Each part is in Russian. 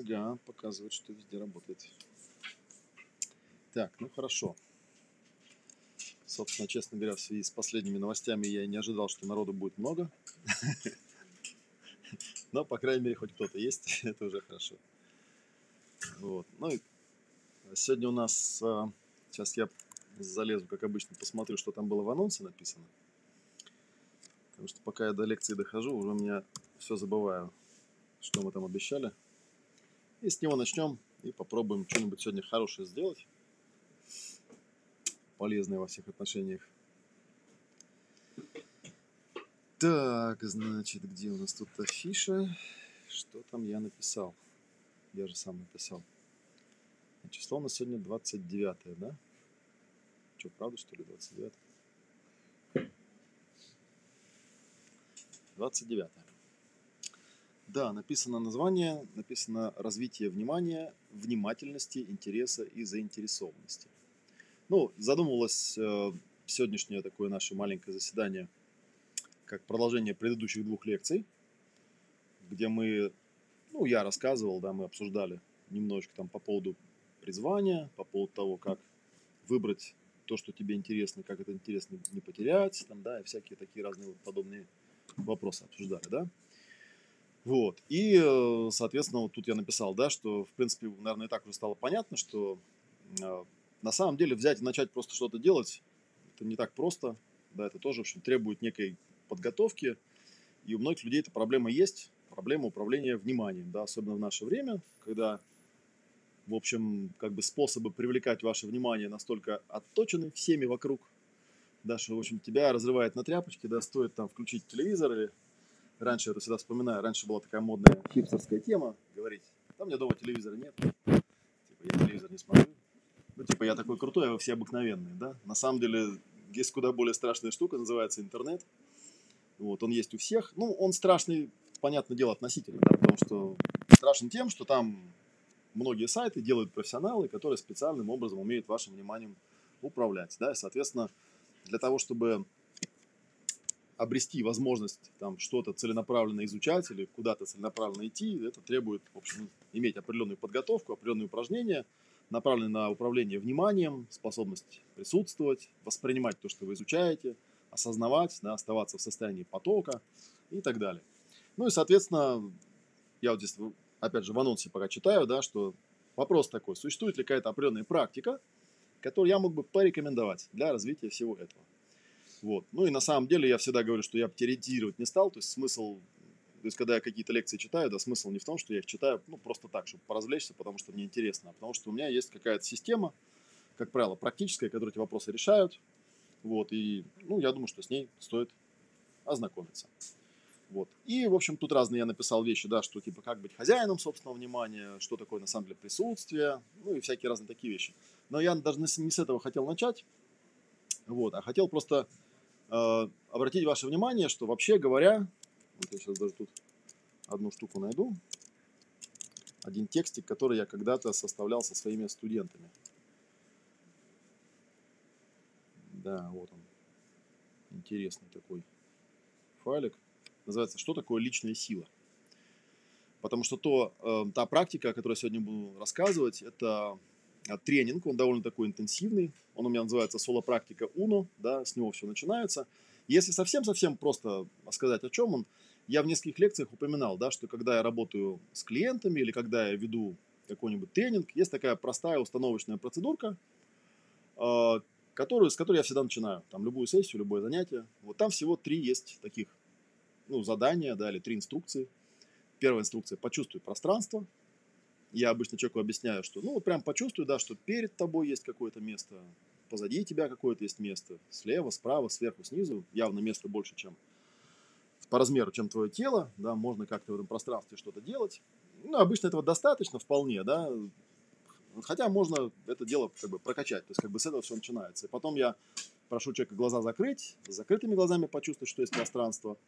Ага, показывает, что везде работает. Так, ну хорошо. Собственно, честно говоря, в связи с последними новостями я не ожидал, что народу будет много. Но, по крайней мере, хоть кто-то есть, это уже хорошо. Вот. Ну и сегодня у нас, а, сейчас я залезу, как обычно, посмотрю, что там было в анонсе написано. Потому что пока я до лекции дохожу, уже у меня все забываю, что мы там обещали. И с него начнем и попробуем что-нибудь сегодня хорошее сделать. Полезное во всех отношениях. Так, значит, где у нас тут афиша? Что там я написал? Я же сам написал. Число у нас сегодня 29, да? Что, правда, что ли, 29? 29. Да, написано название, написано развитие внимания, внимательности, интереса и заинтересованности. Ну, задумывалось э, сегодняшнее такое наше маленькое заседание как продолжение предыдущих двух лекций, где мы, ну, я рассказывал, да, мы обсуждали немножечко там по поводу призвания, по поводу того, как выбрать то, что тебе интересно, как это интересно не потерять, там, да, и всякие такие разные подобные вопросы обсуждали, да. Вот. И, э, соответственно, вот тут я написал, да, что, в принципе, наверное, и так уже стало понятно, что э, на самом деле взять и начать просто что-то делать, это не так просто, да, это тоже, в общем, требует некой подготовки, и у многих людей эта проблема есть, проблема управления вниманием, да, особенно в наше время, когда, в общем, как бы способы привлекать ваше внимание настолько отточены всеми вокруг, да, что, в общем, тебя разрывает на тряпочке, да, стоит там включить телевизор или раньше, я всегда вспоминаю, раньше была такая модная хипстерская тема, говорить, там у меня дома телевизора нет, типа, я телевизор не смотрю, ну, типа, я такой крутой, а вы все обыкновенные, да, на самом деле, есть куда более страшная штука, называется интернет, вот, он есть у всех, ну, он страшный, понятное дело, относительно, да, потому что страшен тем, что там многие сайты делают профессионалы, которые специальным образом умеют вашим вниманием управлять, да, и, соответственно, для того, чтобы обрести возможность там что-то целенаправленно изучать или куда-то целенаправленно идти, это требует, в общем, иметь определенную подготовку, определенные упражнения, направленные на управление вниманием, способность присутствовать, воспринимать то, что вы изучаете, осознавать, да, оставаться в состоянии потока и так далее. Ну и, соответственно, я вот здесь, опять же, в анонсе пока читаю, да, что вопрос такой, существует ли какая-то определенная практика, которую я мог бы порекомендовать для развития всего этого. Вот. Ну и на самом деле я всегда говорю, что я теоретизировать не стал, то есть смысл, то есть когда я какие-то лекции читаю, да, смысл не в том, что я их читаю, ну, просто так, чтобы поразвлечься, потому что мне интересно, а потому что у меня есть какая-то система, как правило, практическая, которая эти вопросы решают, вот, и, ну, я думаю, что с ней стоит ознакомиться. Вот. И, в общем, тут разные я написал вещи, да, что типа как быть хозяином собственного внимания, что такое на самом деле присутствие, ну и всякие разные такие вещи. Но я даже не с этого хотел начать, вот, а хотел просто Э, обратить ваше внимание, что вообще говоря, вот я сейчас даже тут одну штуку найду, один текстик, который я когда-то составлял со своими студентами. Да, вот он. Интересный такой файлик. Называется «Что такое личная сила?». Потому что то, э, та практика, о которой я сегодня буду рассказывать, это тренинг, он довольно такой интенсивный, он у меня называется соло-практика Уно, да, с него все начинается. Если совсем-совсем просто сказать, о чем он, я в нескольких лекциях упоминал, да, что когда я работаю с клиентами или когда я веду какой-нибудь тренинг, есть такая простая установочная процедурка, а, которую, с которой я всегда начинаю. Там любую сессию, любое занятие. Вот там всего три есть таких ну, задания, да, или три инструкции. Первая инструкция – почувствуй пространство – я обычно человеку объясняю, что ну вот прям почувствуй, да, что перед тобой есть какое-то место, позади тебя какое-то есть место, слева, справа, сверху, снизу, явно место больше, чем по размеру, чем твое тело, да, можно как-то в этом пространстве что-то делать. Ну, обычно этого достаточно вполне, да, хотя можно это дело как бы прокачать, то есть как бы с этого все начинается. И потом я прошу человека глаза закрыть, с закрытыми глазами почувствовать, что есть пространство –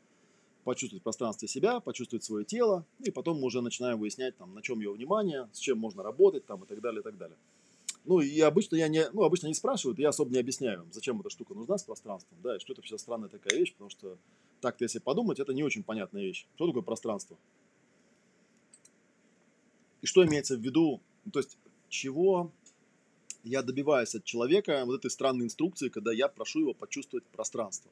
почувствовать пространство себя, почувствовать свое тело, и потом мы уже начинаем выяснять, там, на чем его внимание, с чем можно работать, там, и так далее, и так далее. Ну, и обычно я не, ну, обычно не спрашивают, я особо не объясняю, зачем эта штука нужна с пространством, да, и что это вообще странная такая вещь, потому что так-то, если подумать, это не очень понятная вещь. Что такое пространство? и что имеется в виду, то есть чего я добиваюсь от человека вот этой странной инструкции, когда я прошу его почувствовать пространство.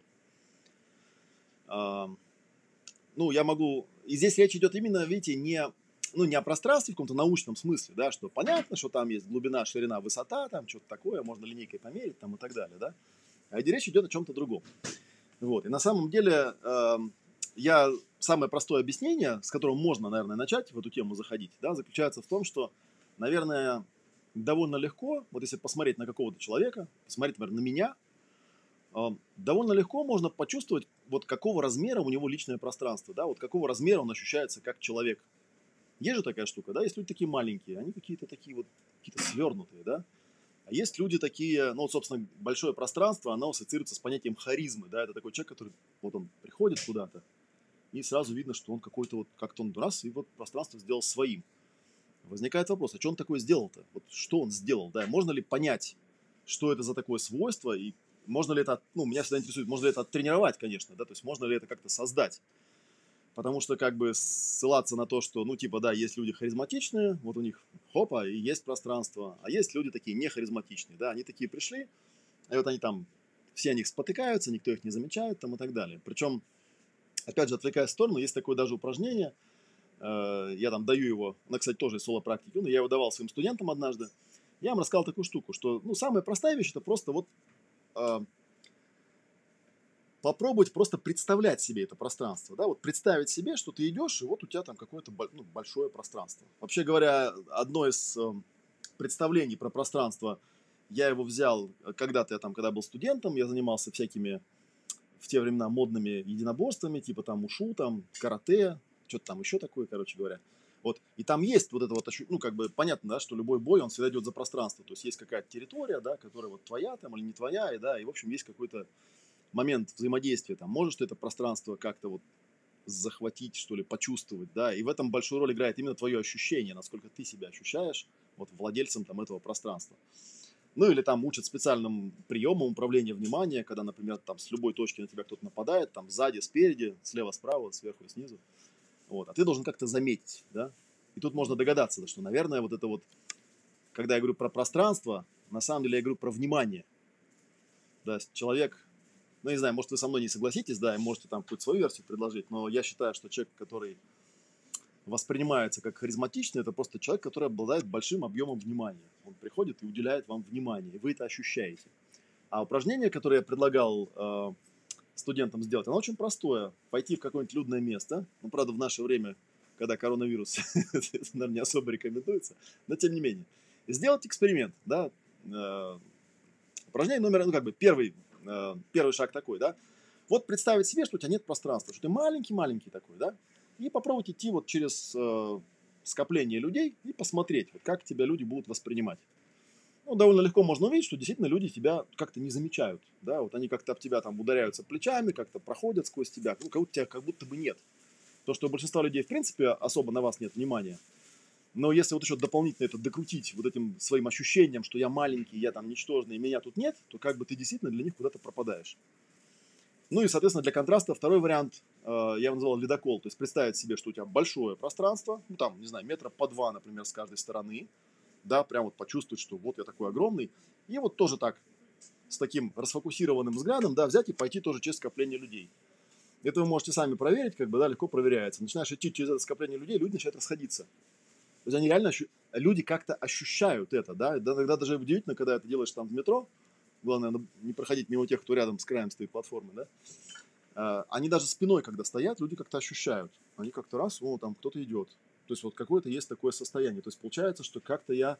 Ну, я могу... И здесь речь идет именно, видите, не, ну, не о пространстве в каком-то научном смысле, да, что понятно, что там есть глубина, ширина, высота, там что-то такое, можно линейкой померить там и так далее, да. А речь идет о чем-то другом. Вот. И на самом деле э, я самое простое объяснение, с которым можно, наверное, начать в эту тему заходить, да, заключается в том, что, наверное, довольно легко, вот если посмотреть на какого-то человека, посмотреть, например, на меня, э, довольно легко можно почувствовать, вот какого размера у него личное пространство, да, вот какого размера он ощущается как человек. Есть же такая штука, да, есть люди такие маленькие, они какие-то такие вот, какие-то свернутые, да, а есть люди такие, ну, вот, собственно, большое пространство, оно ассоциируется с понятием харизмы, да, это такой человек, который, вот он приходит куда-то, и сразу видно, что он какой-то вот, как-то он раз, и вот пространство сделал своим. Возникает вопрос, а что он такое сделал-то? Вот что он сделал, да, можно ли понять, что это за такое свойство, и можно ли это, ну, меня всегда интересует, можно ли это оттренировать, конечно, да, то есть можно ли это как-то создать. Потому что как бы ссылаться на то, что, ну, типа, да, есть люди харизматичные, вот у них хопа, и есть пространство, а есть люди такие не харизматичные, да, они такие пришли, и вот они там, все о них спотыкаются, никто их не замечает там и так далее. Причем, опять же, отвлекаясь в сторону, есть такое даже упражнение, э, я там даю его, на, кстати, тоже из соло-практики, но я его давал своим студентам однажды, я им рассказал такую штуку, что, ну, самая простая вещь, это просто вот попробовать просто представлять себе это пространство, да, вот представить себе, что ты идешь, и вот у тебя там какое-то ну, большое пространство. Вообще говоря, одно из э, представлений про пространство, я его взял э, когда-то, я там, когда был студентом, я занимался всякими в те времена модными единоборствами, типа там ушу, там карате, что-то там еще такое, короче говоря. Вот, и там есть вот это вот, ну, как бы понятно, да, что любой бой, он всегда идет за пространство. То есть есть какая-то территория, да, которая вот твоя там или не твоя, и да, и в общем есть какой-то момент взаимодействия, там, можешь ты это пространство как-то вот захватить, что ли, почувствовать, да, и в этом большую роль играет именно твое ощущение, насколько ты себя ощущаешь вот владельцем там этого пространства. Ну или там учат специальным приемам управления внимания, когда, например, там с любой точки на тебя кто-то нападает, там сзади, спереди, слева, справа, сверху и снизу. Вот, а ты должен как-то заметить, да. И тут можно догадаться, что, наверное, вот это вот, когда я говорю про пространство, на самом деле я говорю про внимание. Да, человек ну, не знаю, может, вы со мной не согласитесь, да, и можете там какую-то свою версию предложить, но я считаю, что человек, который воспринимается как харизматичный, это просто человек, который обладает большим объемом внимания. Он приходит и уделяет вам внимание, и вы это ощущаете. А упражнение, которое я предлагал э, студентам сделать, оно очень простое. Пойти в какое-нибудь людное место, ну, правда, в наше время, когда коронавирус, это, наверное, не особо рекомендуется, но тем не менее. Сделать эксперимент, да, э, упражнение номер, ну, как бы первый Э, первый шаг такой, да. Вот представить себе, что у тебя нет пространства, что ты маленький-маленький такой, да, и попробовать идти вот через э, скопление людей и посмотреть, вот как тебя люди будут воспринимать. Ну, довольно легко можно увидеть, что действительно люди тебя как-то не замечают, да, вот они как-то об тебя там ударяются плечами, как-то проходят сквозь тебя, ну, как будто тебя как будто бы нет. То, что у большинства людей, в принципе, особо на вас нет внимания, но если вот еще дополнительно это докрутить вот этим своим ощущением, что я маленький, я там ничтожный, меня тут нет, то как бы ты действительно для них куда-то пропадаешь. Ну и, соответственно, для контраста второй вариант, э, я его называл ледокол, то есть представить себе, что у тебя большое пространство, ну там, не знаю, метра по два, например, с каждой стороны, да, прям вот почувствовать, что вот я такой огромный, и вот тоже так, с таким расфокусированным взглядом, да, взять и пойти тоже через скопление людей. Это вы можете сами проверить, как бы, да, легко проверяется. Начинаешь идти через это скопление людей, люди начинают расходиться. То есть они реально, люди как-то ощущают это, да, иногда даже удивительно, когда это делаешь там в метро, главное не проходить мимо тех, кто рядом с краем стоит платформы, да, а, они даже спиной, когда стоят, люди как-то ощущают, они как-то раз, о, там кто-то идет, то есть вот какое-то есть такое состояние, то есть получается, что как-то я,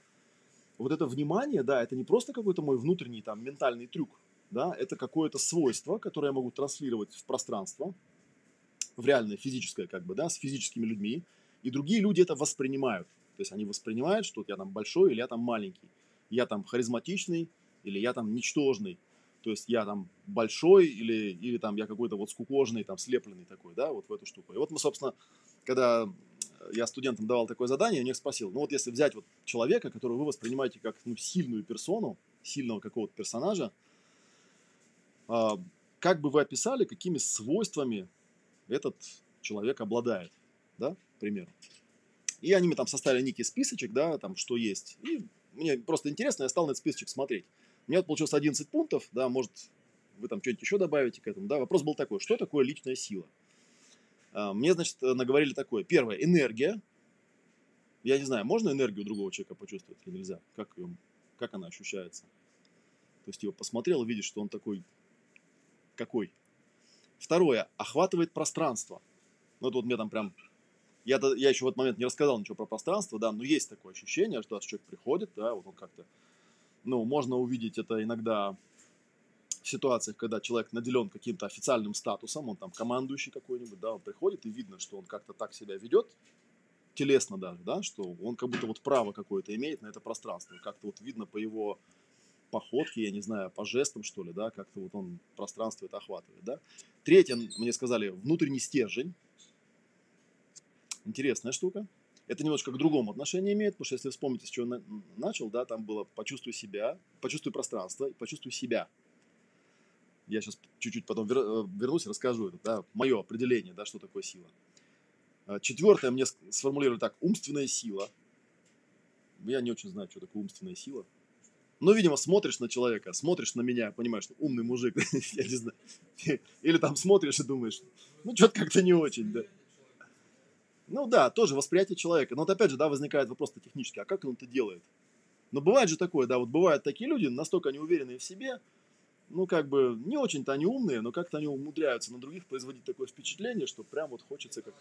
вот это внимание, да, это не просто какой-то мой внутренний там ментальный трюк, да, это какое-то свойство, которое я могу транслировать в пространство, в реальное физическое, как бы, да, с физическими людьми, и другие люди это воспринимают. То есть они воспринимают, что я там большой или я там маленький. Я там харизматичный или я там ничтожный. То есть я там большой или, или там я какой-то вот скукожный, там слепленный такой, да, вот в эту штуку. И вот мы, собственно, когда я студентам давал такое задание, я у них спросил, ну вот если взять вот человека, которого вы воспринимаете как ну, сильную персону, сильного какого-то персонажа, э, как бы вы описали, какими свойствами этот человек обладает, да? примеру. И они мне там составили некий списочек, да, там, что есть. И мне просто интересно, я стал на этот списочек смотреть. У меня получилось 11 пунктов, да, может, вы там что-нибудь еще добавите к этому, да. Вопрос был такой, что такое личная сила? А, мне, значит, наговорили такое. Первое, энергия. Я не знаю, можно энергию другого человека почувствовать или нельзя? Как, ее, как она ощущается? То есть его посмотрел и видишь, что он такой, какой. Второе, охватывает пространство. Ну, это вот мне там прям я, я еще в этот момент не рассказал ничего про пространство, да, но есть такое ощущение, что человек приходит, да, вот он как-то, ну, можно увидеть это иногда ситуациях, когда человек наделен каким-то официальным статусом, он там командующий какой-нибудь, да, он приходит и видно, что он как-то так себя ведет, телесно даже, да, что он как будто вот право какое-то имеет на это пространство, как-то вот видно по его походке, я не знаю, по жестам, что ли, да, как-то вот он пространство это охватывает, да. Третье, мне сказали, внутренний стержень, интересная штука. Это немножко к другому отношению имеет, потому что если вспомните, с чего я начал, да, там было почувствуй себя, почувствуй пространство почувствуй себя. Я сейчас чуть-чуть потом э, вернусь и расскажу это, да, мое определение, да, что такое сила. А, Четвертое мне сформулировали так, умственная сила. Я не очень знаю, что такое умственная сила. Но, видимо, смотришь на человека, смотришь на меня, понимаешь, что умный мужик, я не знаю. Или там смотришь и думаешь, ну, что-то как-то не очень, да. Ну да, тоже восприятие человека. Но вот опять же, да, возникает вопрос-то технический, а как он это делает? Но бывает же такое, да, вот бывают такие люди, настолько неуверенные в себе, ну, как бы, не очень-то они умные, но как-то они умудряются на других производить такое впечатление, что прям вот хочется как...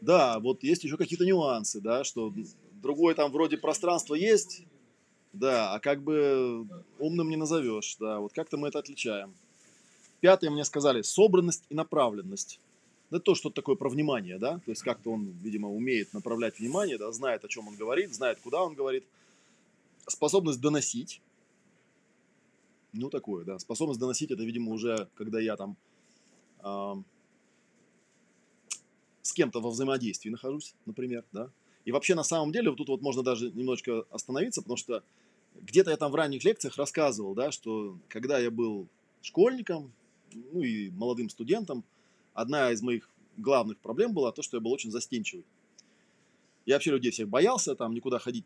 Да, вот есть еще какие-то нюансы, да, что другое там вроде пространство есть, да, а как бы умным не назовешь, да, вот как-то мы это отличаем. Пятое мне сказали собранность и направленность. Это то, что такое про внимание, да, то есть как-то он, видимо, умеет направлять внимание, да, знает, о чем он говорит, знает, куда он говорит. Способность доносить, ну, такое, да, способность доносить, это, видимо, уже, когда я там э, с кем-то во взаимодействии нахожусь, например, да. И вообще, на самом деле, вот тут вот можно даже немножечко остановиться, потому что где-то я там в ранних лекциях рассказывал, да, что когда я был школьником, ну и молодым студентом, одна из моих главных проблем была то, что я был очень застенчивый. Я вообще людей всех боялся, там никуда ходить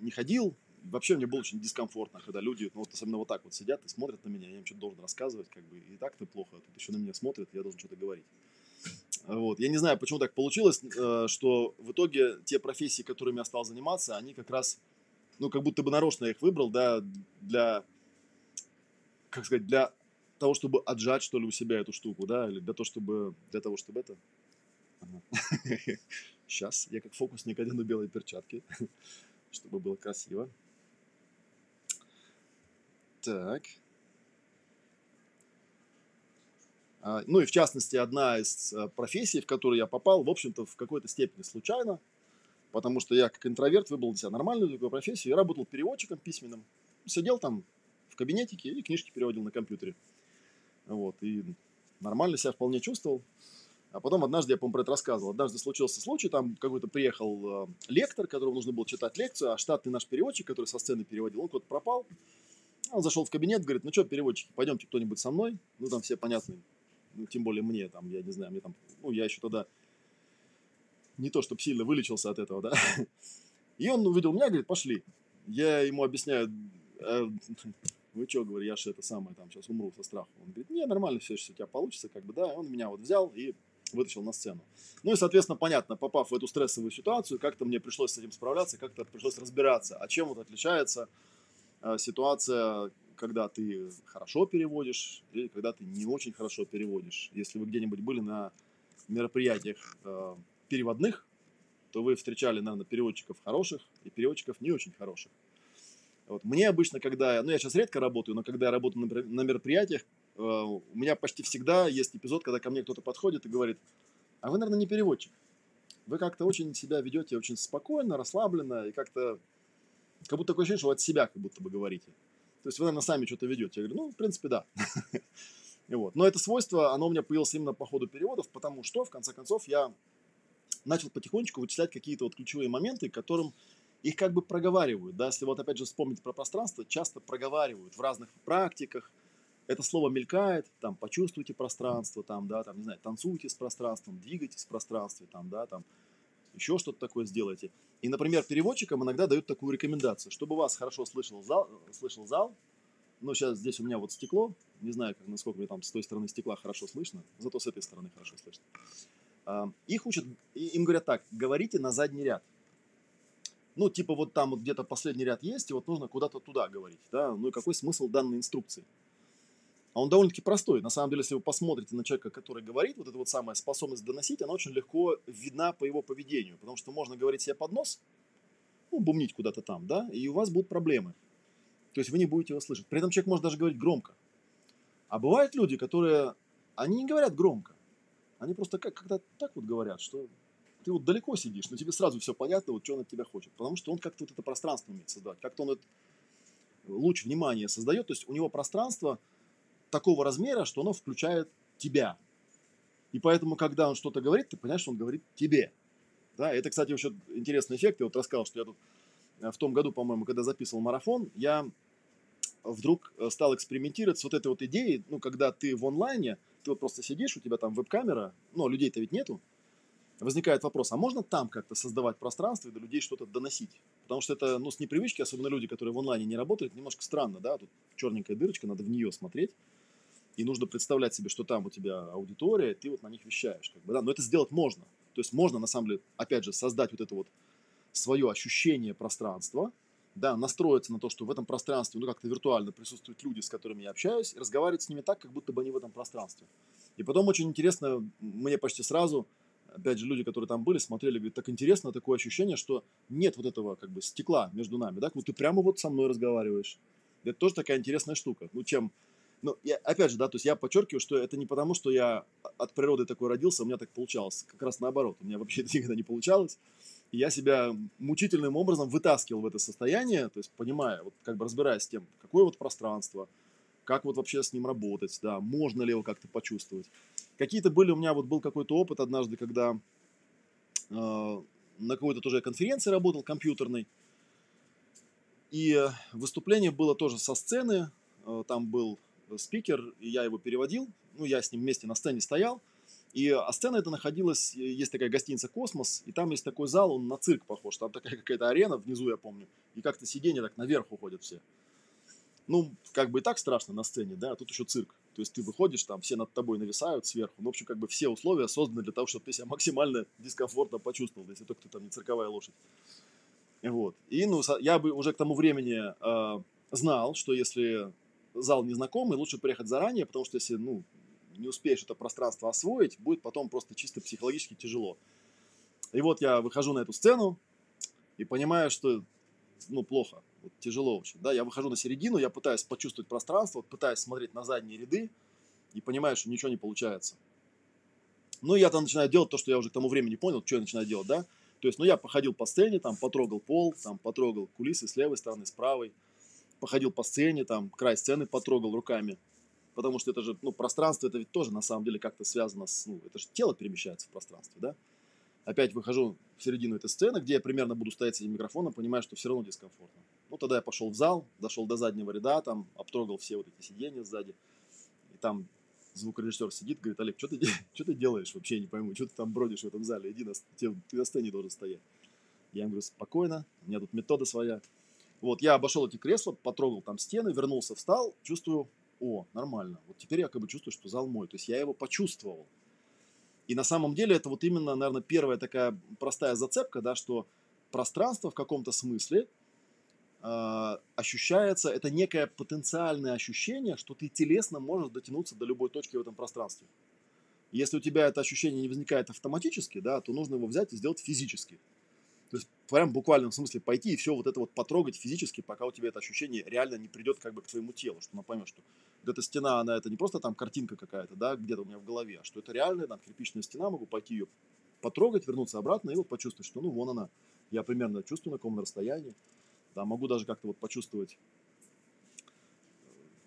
не ходил. Вообще мне было очень дискомфортно, когда люди, ну вот особенно вот так вот сидят и смотрят на меня, я им что-то должен рассказывать, как бы и так-то плохо, а тут еще на меня смотрят, я должен что-то говорить. Вот. Я не знаю, почему так получилось, э, что в итоге те профессии, которыми я стал заниматься, они как раз, ну, как будто бы нарочно я их выбрал, да, для, как сказать, для того, чтобы отжать, что ли, у себя эту штуку, да, или для того, чтобы, для того, чтобы это... Сейчас я как фокусник одену белые перчатки, чтобы было красиво. Так. А, ну и в частности, одна из э, профессий, в которую я попал, в общем-то, в какой-то степени случайно, потому что я как интроверт выбрал для себя нормальную такую профессию. Я работал переводчиком письменным, сидел там в кабинетике и книжки переводил на компьютере. Вот, и нормально себя вполне чувствовал. А потом однажды, я, по-моему, про это рассказывал, однажды случился случай, там какой-то приехал э, лектор, которому нужно было читать лекцию, а штатный наш переводчик, который со сцены переводил, он куда-то пропал. Он зашел в кабинет, говорит, ну что, переводчики, пойдемте кто-нибудь со мной. Ну, там все понятны, ну, тем более мне, там, я не знаю, мне там, ну, я еще тогда не то, чтобы сильно вылечился от этого, да. И он увидел меня, говорит, пошли. Я ему объясняю, э, вы что, говорю, я же это самое, там, сейчас умру со страху. Он говорит, не, нормально все, что у тебя получится, как бы, да. Он меня вот взял и вытащил на сцену. Ну и, соответственно, понятно, попав в эту стрессовую ситуацию, как-то мне пришлось с этим справляться, как-то пришлось разбираться, а чем вот отличается э, ситуация, когда ты хорошо переводишь или когда ты не очень хорошо переводишь. Если вы где-нибудь были на мероприятиях э, переводных, то вы встречали, наверное, переводчиков хороших и переводчиков не очень хороших. Вот. Мне обычно, когда, ну я сейчас редко работаю, но когда я работаю на, мероприятиях, у меня почти всегда есть эпизод, когда ко мне кто-то подходит и говорит, а вы, наверное, не переводчик. Вы как-то очень себя ведете очень спокойно, расслабленно и как-то, как будто такое ощущение, что от себя как будто бы говорите. То есть вы, наверное, сами что-то ведете. Я говорю, ну, в принципе, да. Вот. Но это свойство, оно у меня появилось именно по ходу переводов, потому что, в конце концов, я начал потихонечку вычислять какие-то вот ключевые моменты, которым их как бы проговаривают, да, если вот опять же вспомнить про пространство, часто проговаривают в разных практиках, это слово мелькает, там, почувствуйте пространство, там, да, там, не знаю, танцуйте с пространством, двигайтесь в пространстве, там, да, там, еще что-то такое сделайте. И, например, переводчикам иногда дают такую рекомендацию, чтобы вас хорошо слышал зал, слышал зал, ну, сейчас здесь у меня вот стекло, не знаю, как, насколько мне там с той стороны стекла хорошо слышно, зато с этой стороны хорошо слышно. А, их учат, им говорят так, говорите на задний ряд. Ну, типа вот там вот где-то последний ряд есть, и вот нужно куда-то туда говорить, да, ну и какой смысл данной инструкции? А он довольно-таки простой. На самом деле, если вы посмотрите на человека, который говорит, вот эта вот самая способность доносить, она очень легко видна по его поведению. Потому что можно говорить себе под нос, ну, бумнить куда-то там, да, и у вас будут проблемы. То есть вы не будете его слышать. При этом человек может даже говорить громко. А бывают люди, которые, они не говорят громко. Они просто как- как-то так вот говорят, что ты вот далеко сидишь, но тебе сразу все понятно, вот что он от тебя хочет. Потому что он как-то вот это пространство умеет создавать. Как-то он этот луч внимания создает. То есть у него пространство – такого размера, что оно включает тебя. И поэтому, когда он что-то говорит, ты понимаешь, что он говорит тебе. Да, это, кстати, еще интересный эффект. Я вот рассказал, что я тут э, в том году, по-моему, когда записывал марафон, я вдруг э, стал экспериментировать с вот этой вот идеей, ну, когда ты в онлайне, ты вот просто сидишь, у тебя там веб-камера, ну, людей-то ведь нету, возникает вопрос, а можно там как-то создавать пространство и до людей что-то доносить? Потому что это, ну, с непривычки, особенно люди, которые в онлайне не работают, немножко странно, да, тут черненькая дырочка, надо в нее смотреть и нужно представлять себе, что там у тебя аудитория, ты вот на них вещаешь. Как бы, да? Но это сделать можно. То есть можно, на самом деле, опять же, создать вот это вот свое ощущение пространства, да, настроиться на то, что в этом пространстве, ну, как-то виртуально присутствуют люди, с которыми я общаюсь, и разговаривать с ними так, как будто бы они в этом пространстве. И потом очень интересно, мне почти сразу, опять же, люди, которые там были, смотрели, говорят, так интересно, такое ощущение, что нет вот этого, как бы, стекла между нами, да, вот ты прямо вот со мной разговариваешь. Это тоже такая интересная штука. Ну, чем ну, я, опять же, да, то есть я подчеркиваю, что это не потому, что я от природы такой родился, у меня так получалось. Как раз наоборот, у меня вообще это никогда не получалось. И я себя мучительным образом вытаскивал в это состояние, то есть понимая, вот как бы разбираясь с тем, какое вот пространство, как вот вообще с ним работать, да, можно ли его как-то почувствовать. Какие-то были, у меня вот был какой-то опыт однажды, когда э, на какой-то тоже конференции работал компьютерной, и выступление было тоже со сцены, э, там был спикер, и я его переводил. Ну, я с ним вместе на сцене стоял. И а сцена эта находилась, э, есть такая гостиница «Космос», и там есть такой зал, он на цирк похож. Там такая какая-то арена внизу, я помню, и как-то сиденья так наверх уходят все. Ну, как бы и так страшно на сцене, да, а тут еще цирк. То есть ты выходишь, там все над тобой нависают сверху. Ну, в общем, как бы все условия созданы для того, чтобы ты себя максимально дискомфортно почувствовал, если только ты там не цирковая лошадь. Вот. И, ну, я бы уже к тому времени э, знал, что если зал незнакомый, лучше приехать заранее, потому что если ну, не успеешь это пространство освоить, будет потом просто чисто психологически тяжело. И вот я выхожу на эту сцену и понимаю, что ну, плохо, вот, тяжело очень. Да? Я выхожу на середину, я пытаюсь почувствовать пространство, вот, пытаюсь смотреть на задние ряды и понимаю, что ничего не получается. Ну, я там начинаю делать то, что я уже к тому времени понял, что я начинаю делать, да. То есть, ну, я походил по сцене, там, потрогал пол, там, потрогал кулисы с левой стороны, с правой – походил по сцене, там, край сцены потрогал руками. Потому что это же, ну, пространство, это ведь тоже на самом деле как-то связано с, ну, это же тело перемещается в пространстве, да? Опять выхожу в середину этой сцены, где я примерно буду стоять с этим микрофоном, понимаю, что все равно дискомфортно. Ну, тогда я пошел в зал, дошел до заднего ряда, там, обтрогал все вот эти сиденья сзади. И там звукорежиссер сидит, говорит, Олег, что ты, что ты делаешь вообще, не пойму, что ты там бродишь в этом зале, иди на, ты на сцене должен стоять. Я ему говорю, спокойно, у меня тут метода своя. Вот, я обошел эти кресла, потрогал там стены, вернулся, встал, чувствую, о, нормально. Вот теперь я как бы чувствую, что зал мой. То есть я его почувствовал. И на самом деле это вот именно, наверное, первая такая простая зацепка, да, что пространство в каком-то смысле э, ощущается, это некое потенциальное ощущение, что ты телесно можешь дотянуться до любой точки в этом пространстве. Если у тебя это ощущение не возникает автоматически, да, то нужно его взять и сделать физически. То есть прям в буквальном смысле пойти и все вот это вот потрогать физически, пока у тебя это ощущение реально не придет как бы к твоему телу, что она что вот эта стена, она это не просто там картинка какая-то, да, где-то у меня в голове, а что это реальная там кирпичная стена, могу пойти ее потрогать, вернуться обратно и вот почувствовать, что ну вон она, я примерно чувствую на каком расстоянии, да, могу даже как-то вот почувствовать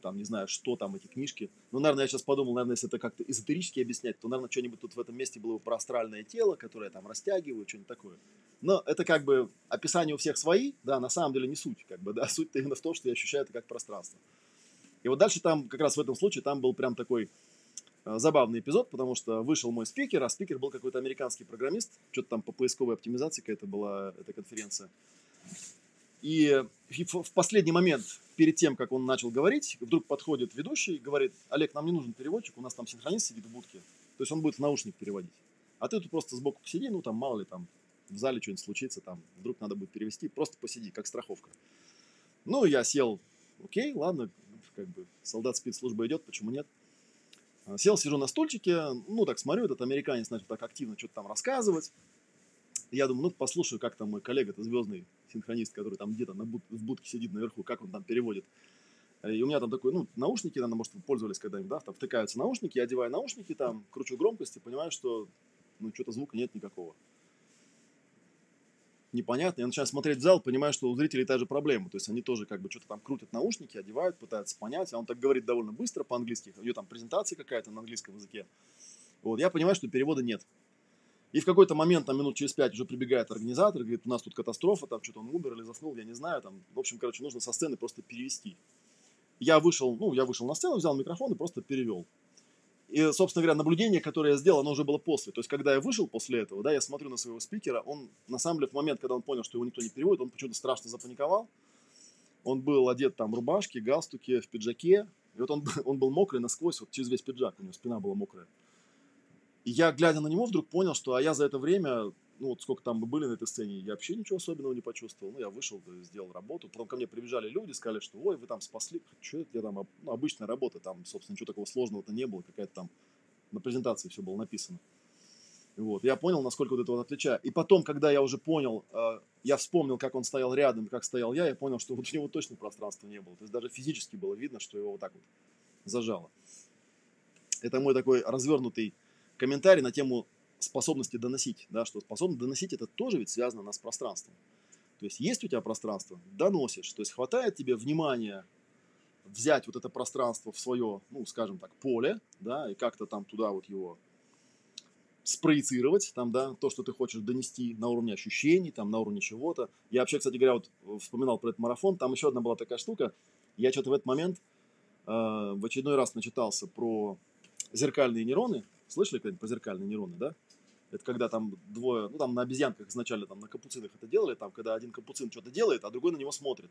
там, не знаю, что там эти книжки. Ну, наверное, я сейчас подумал, наверное, если это как-то эзотерически объяснять, то, наверное, что-нибудь тут в этом месте было бы про астральное тело, которое там растягиваю, что-нибудь такое. Но это как бы описание у всех свои, да, на самом деле не суть, как бы, да, суть-то именно в том, что я ощущаю это как пространство. И вот дальше там, как раз в этом случае, там был прям такой э, забавный эпизод, потому что вышел мой спикер, а спикер был какой-то американский программист, что-то там по поисковой оптимизации какая-то была эта конференция. И в последний момент, перед тем, как он начал говорить, вдруг подходит ведущий и говорит, Олег, нам не нужен переводчик, у нас там синхронист сидит в будке. То есть он будет в наушник переводить. А ты тут просто сбоку посиди, ну там мало ли там в зале что-нибудь случится, там вдруг надо будет перевести, просто посиди, как страховка. Ну, я сел, окей, ладно, как бы солдат спецслужбы идет, почему нет? А, сел, сижу на стульчике, ну, так смотрю, этот американец начал так активно что-то там рассказывать. Я думаю, ну, послушаю, как там мой коллега-то звездный синхронист, который там где-то на буд- в будке сидит наверху, как он там переводит. И у меня там такой, ну, наушники, наверное, может, вы пользовались когда-нибудь, да, там втыкаются наушники, я одеваю наушники, там, кручу громкость и понимаю, что, ну, что-то звука нет никакого непонятно. Я начинаю смотреть в зал, понимаю, что у зрителей та же проблема. То есть они тоже как бы что-то там крутят наушники, одевают, пытаются понять. А он так говорит довольно быстро по-английски. У нее там презентация какая-то на английском языке. Вот, я понимаю, что перевода нет. И в какой-то момент, там минут через пять уже прибегает организатор, говорит, у нас тут катастрофа, там что-то он умер или заснул, я не знаю, там, в общем, короче, нужно со сцены просто перевести. Я вышел, ну, я вышел на сцену, взял микрофон и просто перевел. И, собственно говоря, наблюдение, которое я сделал, оно уже было после. То есть, когда я вышел после этого, да, я смотрю на своего спикера, он, на самом деле, в момент, когда он понял, что его никто не переводит, он почему-то страшно запаниковал. Он был одет там в рубашке, галстуке, в пиджаке. И вот он, он был мокрый насквозь, вот через весь пиджак, у него спина была мокрая. И я, глядя на него, вдруг понял, что а я за это время ну вот сколько там мы были на этой сцене, я вообще ничего особенного не почувствовал. Ну, я вышел, сделал работу. Потом ко мне прибежали люди, сказали, что ой, вы там спасли. Что это я там, ну, обычная работа, там, собственно, ничего такого сложного-то не было, какая-то там на презентации все было написано. Вот. Я понял, насколько вот это вот отличает. И потом, когда я уже понял, э, я вспомнил, как он стоял рядом, как стоял я, я понял, что вот у него точно пространства не было. То есть даже физически было видно, что его вот так вот зажало. Это мой такой развернутый комментарий на тему способности доносить, да, что способность доносить это тоже ведь связано нас с пространством. То есть есть у тебя пространство, доносишь, то есть хватает тебе внимания взять вот это пространство в свое, ну, скажем так, поле, да, и как-то там туда вот его спроецировать, там, да, то, что ты хочешь донести на уровне ощущений, там, на уровне чего-то. Я вообще, кстати говоря, вот вспоминал про этот марафон, там еще одна была такая штука, я что-то в этот момент э, в очередной раз начитался про зеркальные нейроны, слышали когда-нибудь про зеркальные нейроны, да? Это когда там двое, ну там на обезьянках изначально, там на капуцинах это делали, там когда один капуцин что-то делает, а другой на него смотрит.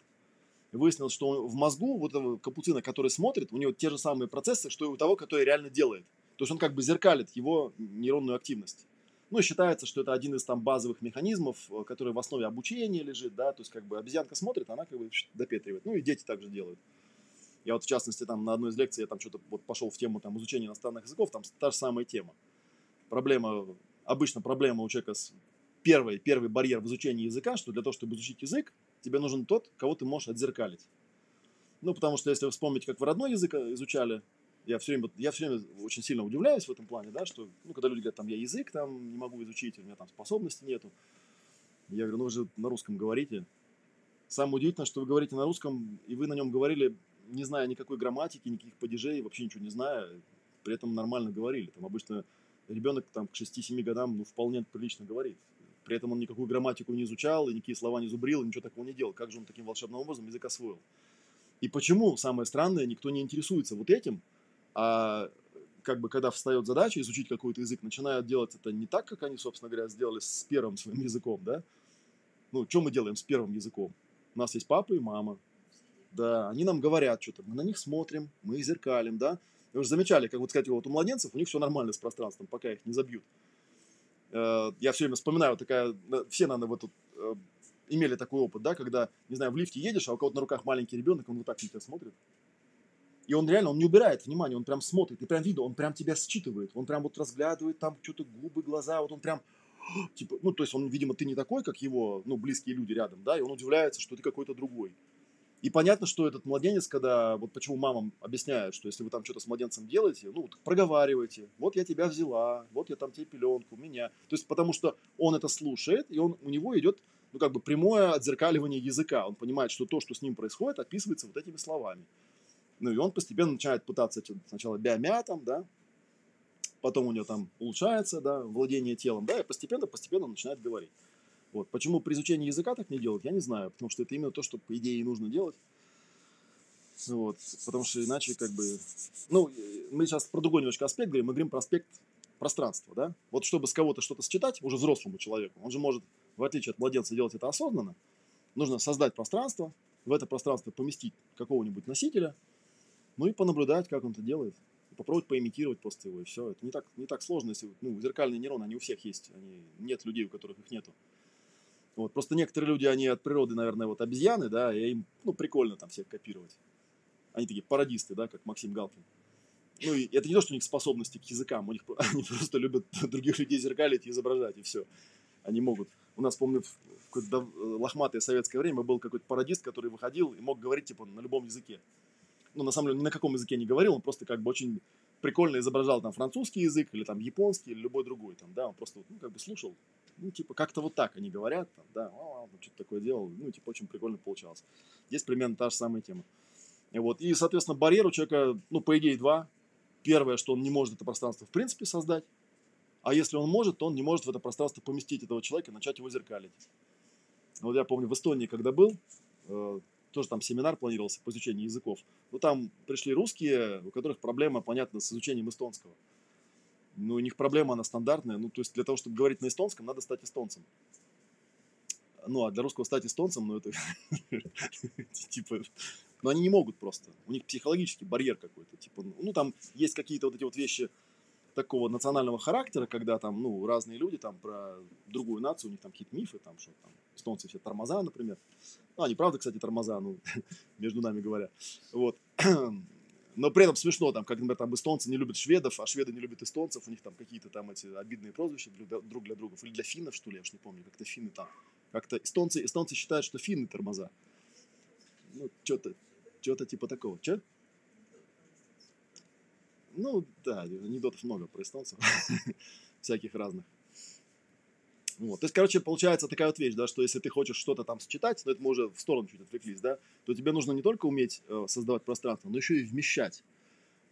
И выяснилось, что в мозгу вот этого капуцина, который смотрит, у него те же самые процессы, что и у того, который реально делает. То есть он как бы зеркалит его нейронную активность. Ну и считается, что это один из там базовых механизмов, э, который в основе обучения лежит, да, то есть как бы обезьянка смотрит, она как бы допетривает. Ну и дети также делают. Я вот в частности там на одной из лекций я там что-то вот пошел в тему там изучения иностранных языков, там та же самая тема. Проблема обычно проблема у человека с первый, первый барьер в изучении языка, что для того, чтобы изучить язык, тебе нужен тот, кого ты можешь отзеркалить. Ну, потому что если вы вспомните, как вы родной язык э, изучали, я все время, я все время очень сильно удивляюсь в этом плане, да, что, ну, когда люди говорят, там, я язык там не могу изучить, у меня там способности нету. Я говорю, ну, вы же на русском говорите. Самое удивительное, что вы говорите на русском, и вы на нем говорили, не зная никакой грамматики, никаких падежей, вообще ничего не зная, при этом нормально говорили. Там обычно ребенок там, к 6-7 годам ну, вполне прилично говорит. При этом он никакую грамматику не изучал, и никакие слова не зубрил, и ничего такого не делал. Как же он таким волшебным образом язык освоил? И почему, самое странное, никто не интересуется вот этим, а как бы когда встает задача изучить какой-то язык, начинают делать это не так, как они, собственно говоря, сделали с первым своим языком, да? Ну, что мы делаем с первым языком? У нас есть папа и мама. Да, они нам говорят что-то, мы на них смотрим, мы их зеркалим, да? Вы уже замечали, как вот сказать, вот у младенцев у них все нормально с пространством, пока их не забьют. Э, я все время вспоминаю, такая, все, наверное, вот тут э, имели такой опыт, да, когда, не знаю, в лифте едешь, а у кого-то на руках маленький ребенок, он вот так на тебя смотрит. И он реально, он не убирает внимание, он прям смотрит, и прям видно, он прям тебя считывает, он прям вот разглядывает там что-то губы, глаза, вот он прям, типа, ну, то есть он, видимо, ты не такой, как его, ну, близкие люди рядом, да, и он удивляется, что ты какой-то другой. И понятно, что этот младенец, когда, вот почему мамам объясняют, что если вы там что-то с младенцем делаете, ну, проговаривайте, вот я тебя взяла, вот я там тебе пеленку, меня. То есть, потому что он это слушает, и он, у него идет, ну, как бы прямое отзеркаливание языка. Он понимает, что то, что с ним происходит, описывается вот этими словами. Ну, и он постепенно начинает пытаться сначала бя-мя там, да, потом у него там улучшается, да, владение телом, да, и постепенно-постепенно начинает говорить. Вот. Почему при изучении языка так не делать, я не знаю, потому что это именно то, что, по идее, и нужно делать. Вот, потому что иначе как бы... Ну, мы сейчас про другой немножко аспект говорим, мы говорим про аспект пространства, да? Вот чтобы с кого-то что-то считать, уже взрослому человеку, он же может, в отличие от младенца, делать это осознанно, нужно создать пространство, в это пространство поместить какого-нибудь носителя, ну и понаблюдать, как он это делает. Попробовать поимитировать просто его, и все. Это не так, не так сложно, если ну, зеркальные нейроны, они у всех есть. Они, нет людей, у которых их нету. Вот. Просто некоторые люди, они от природы, наверное, вот обезьяны, да, и им ну, прикольно там всех копировать. Они такие пародисты, да, как Максим Галкин. Ну, и это не то, что у них способности к языкам, у них, они просто любят других людей зеркалить и изображать, и все. Они могут. У нас, помню, в какое-то лохматое советское время был какой-то пародист, который выходил и мог говорить, типа, на любом языке. Ну, на самом деле, ни на каком языке не говорил, он просто как бы очень прикольно изображал там французский язык или там японский или любой другой там, да, он просто, ну, как бы слушал, ну, типа, как-то вот так они говорят, там, да, что-то такое делал, ну, типа, очень прикольно получалось. Здесь примерно та же самая тема. И вот, и, соответственно, барьер у человека, ну, по идее, два. Первое, что он не может это пространство в принципе создать, а если он может, то он не может в это пространство поместить этого человека и начать его зеркалить. Вот я помню, в Эстонии, когда был, э, тоже там семинар планировался по изучению языков. Ну, там пришли русские, у которых проблема, понятно, с изучением эстонского. Ну, у них проблема, она стандартная. Ну, то есть для того, чтобы говорить на эстонском, надо стать эстонцем. Ну, а для русского стать эстонцем, ну, это типа... Но они не могут просто. У них психологический барьер какой-то. Типа, ну, там есть какие-то вот эти вот вещи, такого национального характера, когда там, ну, разные люди там про другую нацию, у них там какие-то мифы, там, что там, эстонцы все тормоза, например. Ну, они правда, кстати, тормоза, ну, между нами говоря. Вот. Но при этом смешно, там, как, например, там эстонцы не любят шведов, а шведы не любят эстонцев, у них там какие-то там эти обидные прозвища друг для друга, или для финнов, что ли, я уж не помню, как-то финны там, как-то эстонцы, эстонцы считают, что финны тормоза. Ну, что-то, что-то типа такого. Че? Ну, да, анекдотов много про эстонцев, всяких разных. Вот. То есть, короче, получается такая вот вещь, да, что если ты хочешь что-то там считать, но это мы уже в сторону чуть отвлеклись, да, то тебе нужно не только уметь э, создавать пространство, но еще и вмещать.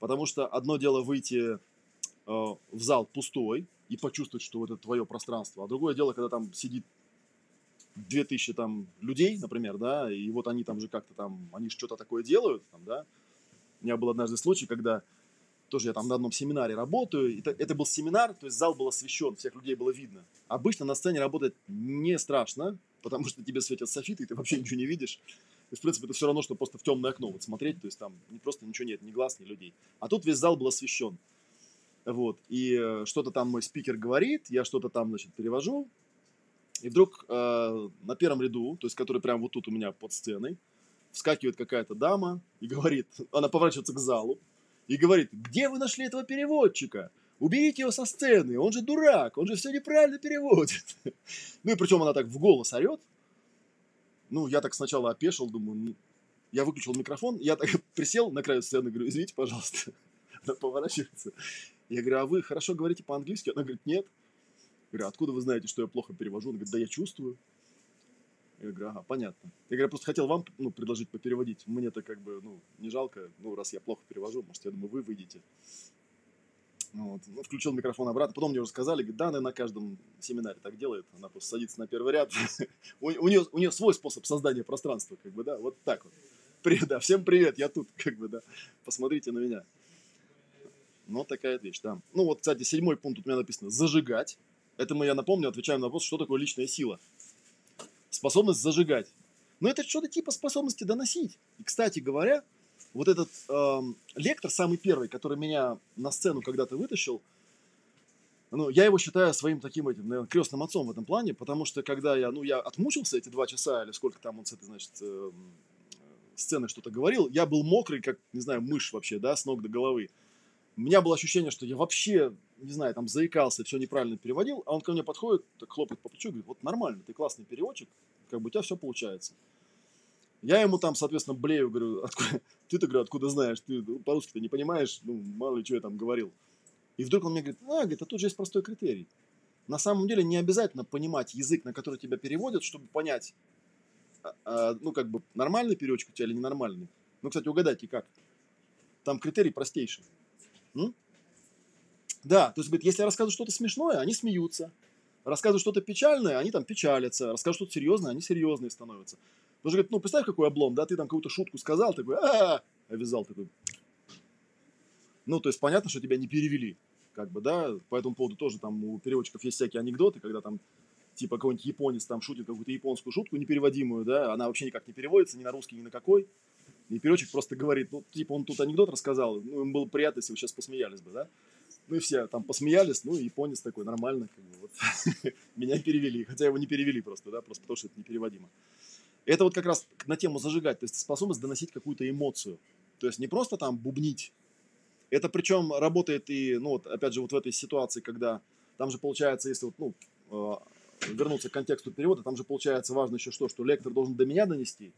Потому что одно дело выйти э, в зал пустой и почувствовать, что это твое пространство, а другое дело, когда там сидит 2000 там людей, например, да, и вот они там же как-то там, они что-то такое делают, там, да. У меня был однажды случай, когда тоже я там на одном семинаре работаю. Это, это был семинар, то есть зал был освещен, всех людей было видно. Обычно на сцене работать не страшно, потому что тебе светят софиты, и ты вообще ничего не видишь. То есть, в принципе, это все равно, что просто в темное окно вот смотреть, то есть там просто ничего нет, ни глаз, ни людей. А тут весь зал был освещен. Вот, и э, что-то там мой спикер говорит, я что-то там, значит, перевожу, и вдруг э, на первом ряду, то есть который прямо вот тут у меня под сценой, вскакивает какая-то дама и говорит, она поворачивается к залу, и говорит, где вы нашли этого переводчика? Уберите его со сцены, он же дурак, он же все неправильно переводит. Ну и причем она так в голос орет. Ну, я так сначала опешил, думаю, ну, я выключил микрофон, я так присел на краю сцены, говорю, извините, пожалуйста. Она поворачивается. Я говорю, а вы хорошо говорите по-английски? Она говорит, нет. Я говорю, откуда вы знаете, что я плохо перевожу? Она говорит, да я чувствую. Я говорю, ага, понятно. Я говорю, просто хотел вам ну, предложить попереводить. Мне-то как бы, ну, не жалко, ну, раз я плохо перевожу, может, я думаю, вы выйдете. Вот. Ну, включил микрофон обратно. Потом мне уже сказали, говорит, да, она на каждом семинаре так делает. Она просто садится на первый ряд. у, нее, у нее свой способ создания пространства, как бы, да, вот так вот. Привет, да, всем привет, я тут, как бы, да. Посмотрите на меня. Ну, такая вещь, да. Ну, вот, кстати, седьмой пункт у меня написано «зажигать». Это мы, я напомню, отвечаем на вопрос, что такое личная сила способность зажигать. Но это что-то типа способности доносить. И, кстати говоря, вот этот э, лектор, самый первый, который меня на сцену когда-то вытащил, ну, я его считаю своим таким этим, наверное, крестным отцом в этом плане, потому что когда я, ну, я отмучился эти два часа или сколько там он с этой, значит, э, сцены что-то говорил, я был мокрый, как, не знаю, мышь вообще, да, с ног до головы у меня было ощущение, что я вообще, не знаю, там заикался, все неправильно переводил, а он ко мне подходит, так хлопает по плечу, говорит, вот нормально, ты классный переводчик, как бы у тебя все получается. Я ему там, соответственно, блею, говорю, откуда, ты-то, говорю, откуда знаешь, ты по-русски-то не понимаешь, ну, мало ли, что я там говорил. И вдруг он мне говорит, а, говорит, а тут же есть простой критерий. На самом деле не обязательно понимать язык, на который тебя переводят, чтобы понять, а, а, ну, как бы, нормальный переводчик у тебя или ненормальный. Ну, кстати, угадайте, как. Там критерий простейший. М? Да, то есть, говорит, если я рассказываю что-то смешное, они смеются. Рассказываю что-то печальное, они там печалятся. Рассказываю что-то серьезное, они серьезные становятся. Потому что, говорит, ну, представь, какой облом, да, ты там какую-то шутку сказал, такой, а, Обвязал такой. Ну, то есть понятно, что тебя не перевели. Как бы, да, по этому поводу тоже там у переводчиков есть всякие анекдоты, когда там типа какой-нибудь японец там шутит какую-то японскую шутку непереводимую, да, она вообще никак не переводится ни на русский, ни на какой. И переводчик просто говорит, ну, типа, он тут анекдот рассказал, ну, им было приятно, если вы сейчас посмеялись бы, да. Ну все там посмеялись, ну и японец такой, нормально, как бы вот. Меня перевели, хотя его не перевели просто, да, просто потому что это непереводимо. Это вот как раз на тему зажигать, то есть способность доносить какую-то эмоцию. То есть не просто там бубнить. Это причем работает и, ну вот, опять же, вот в этой ситуации, когда там же получается, если вот, ну, э, вернуться к контексту перевода, там же получается важно еще что, что лектор должен до меня донести,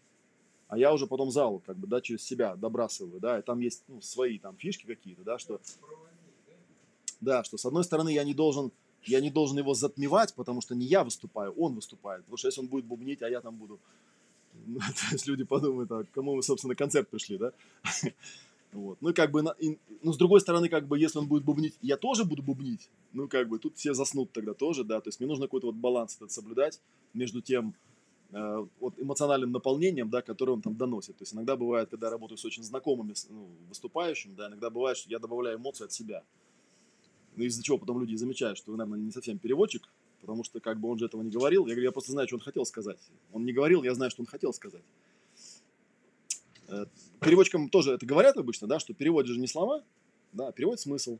а я уже потом залу, как бы, да, через себя добрасываю, да, и там есть, ну, свои там фишки какие-то, да, что да, что с одной стороны я не должен, я не должен его затмевать, потому что не я выступаю, он выступает. Потому что если он будет бубнить, а я там буду, ну, то есть люди подумают, а кому мы, собственно, концерт пришли, да? Вот. Ну, как бы, ну, с другой стороны, как бы, если он будет бубнить, я тоже буду бубнить, ну, как бы, тут все заснут тогда тоже, да, то есть мне нужно какой-то вот баланс этот соблюдать между тем, э, вот эмоциональным наполнением, да, который он там доносит. То есть иногда бывает, когда я работаю с очень знакомыми ну, выступающими, да, иногда бывает, что я добавляю эмоции от себя. Ну, из-за чего потом люди замечают, что вы, наверное, не совсем переводчик, потому что как бы он же этого не говорил. Я говорю, я просто знаю, что он хотел сказать. Он не говорил, я знаю, что он хотел сказать. Э, переводчикам тоже это говорят обычно, да, что переводят же не слова, да, а переводит смысл.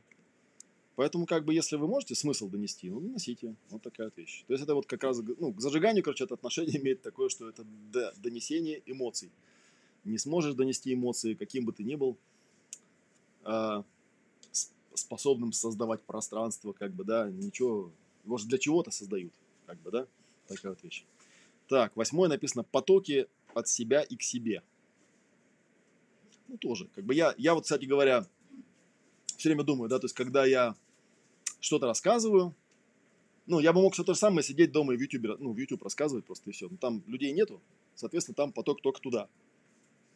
Поэтому, как бы, если вы можете смысл донести, ну, доносите. Вот такая вещь. То есть, это вот как раз, ну, к зажиганию, короче, это отношение имеет такое, что это донесение эмоций. Не сможешь донести эмоции, каким бы ты ни был, а, способным создавать пространство, как бы, да, ничего, его же для чего-то создают, как бы, да, такая вот вещь. Так, восьмое написано «потоки от себя и к себе». Ну, тоже, как бы я, я вот, кстати говоря, все время думаю, да, то есть, когда я что-то рассказываю, ну, я бы мог все то же самое сидеть дома и в YouTube, ну, в YouTube рассказывать просто и все. Но там людей нету, соответственно, там поток только туда.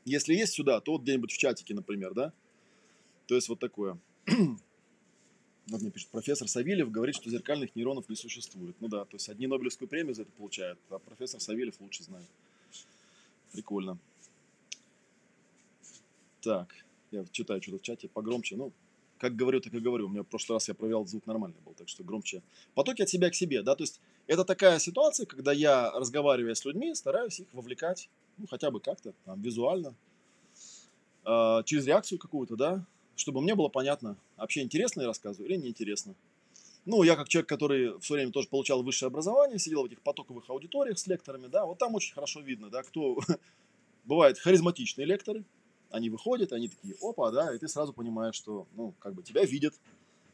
Если есть сюда, то вот где-нибудь в чатике, например, да. То есть вот такое. Вот мне пишет, профессор Савельев говорит, что зеркальных нейронов не существует. Ну да, то есть одни Нобелевскую премию за это получают, а профессор Савельев лучше знает. Прикольно. Так, я читаю что-то в чате погромче. Ну, как говорю, так и говорю. У меня в прошлый раз я проверял, звук нормальный был, так что громче. Потоки от себя к себе, да, то есть это такая ситуация, когда я, разговаривая с людьми, стараюсь их вовлекать, ну, хотя бы как-то, там, визуально, э, через реакцию какую-то, да, чтобы мне было понятно, вообще интересно я рассказываю или неинтересно. Ну, я как человек, который в свое время тоже получал высшее образование, сидел в этих потоковых аудиториях с лекторами, да, вот там очень хорошо видно, да, кто бывает харизматичные лекторы, они выходят, они такие, опа, да, и ты сразу понимаешь, что, ну, как бы тебя видят.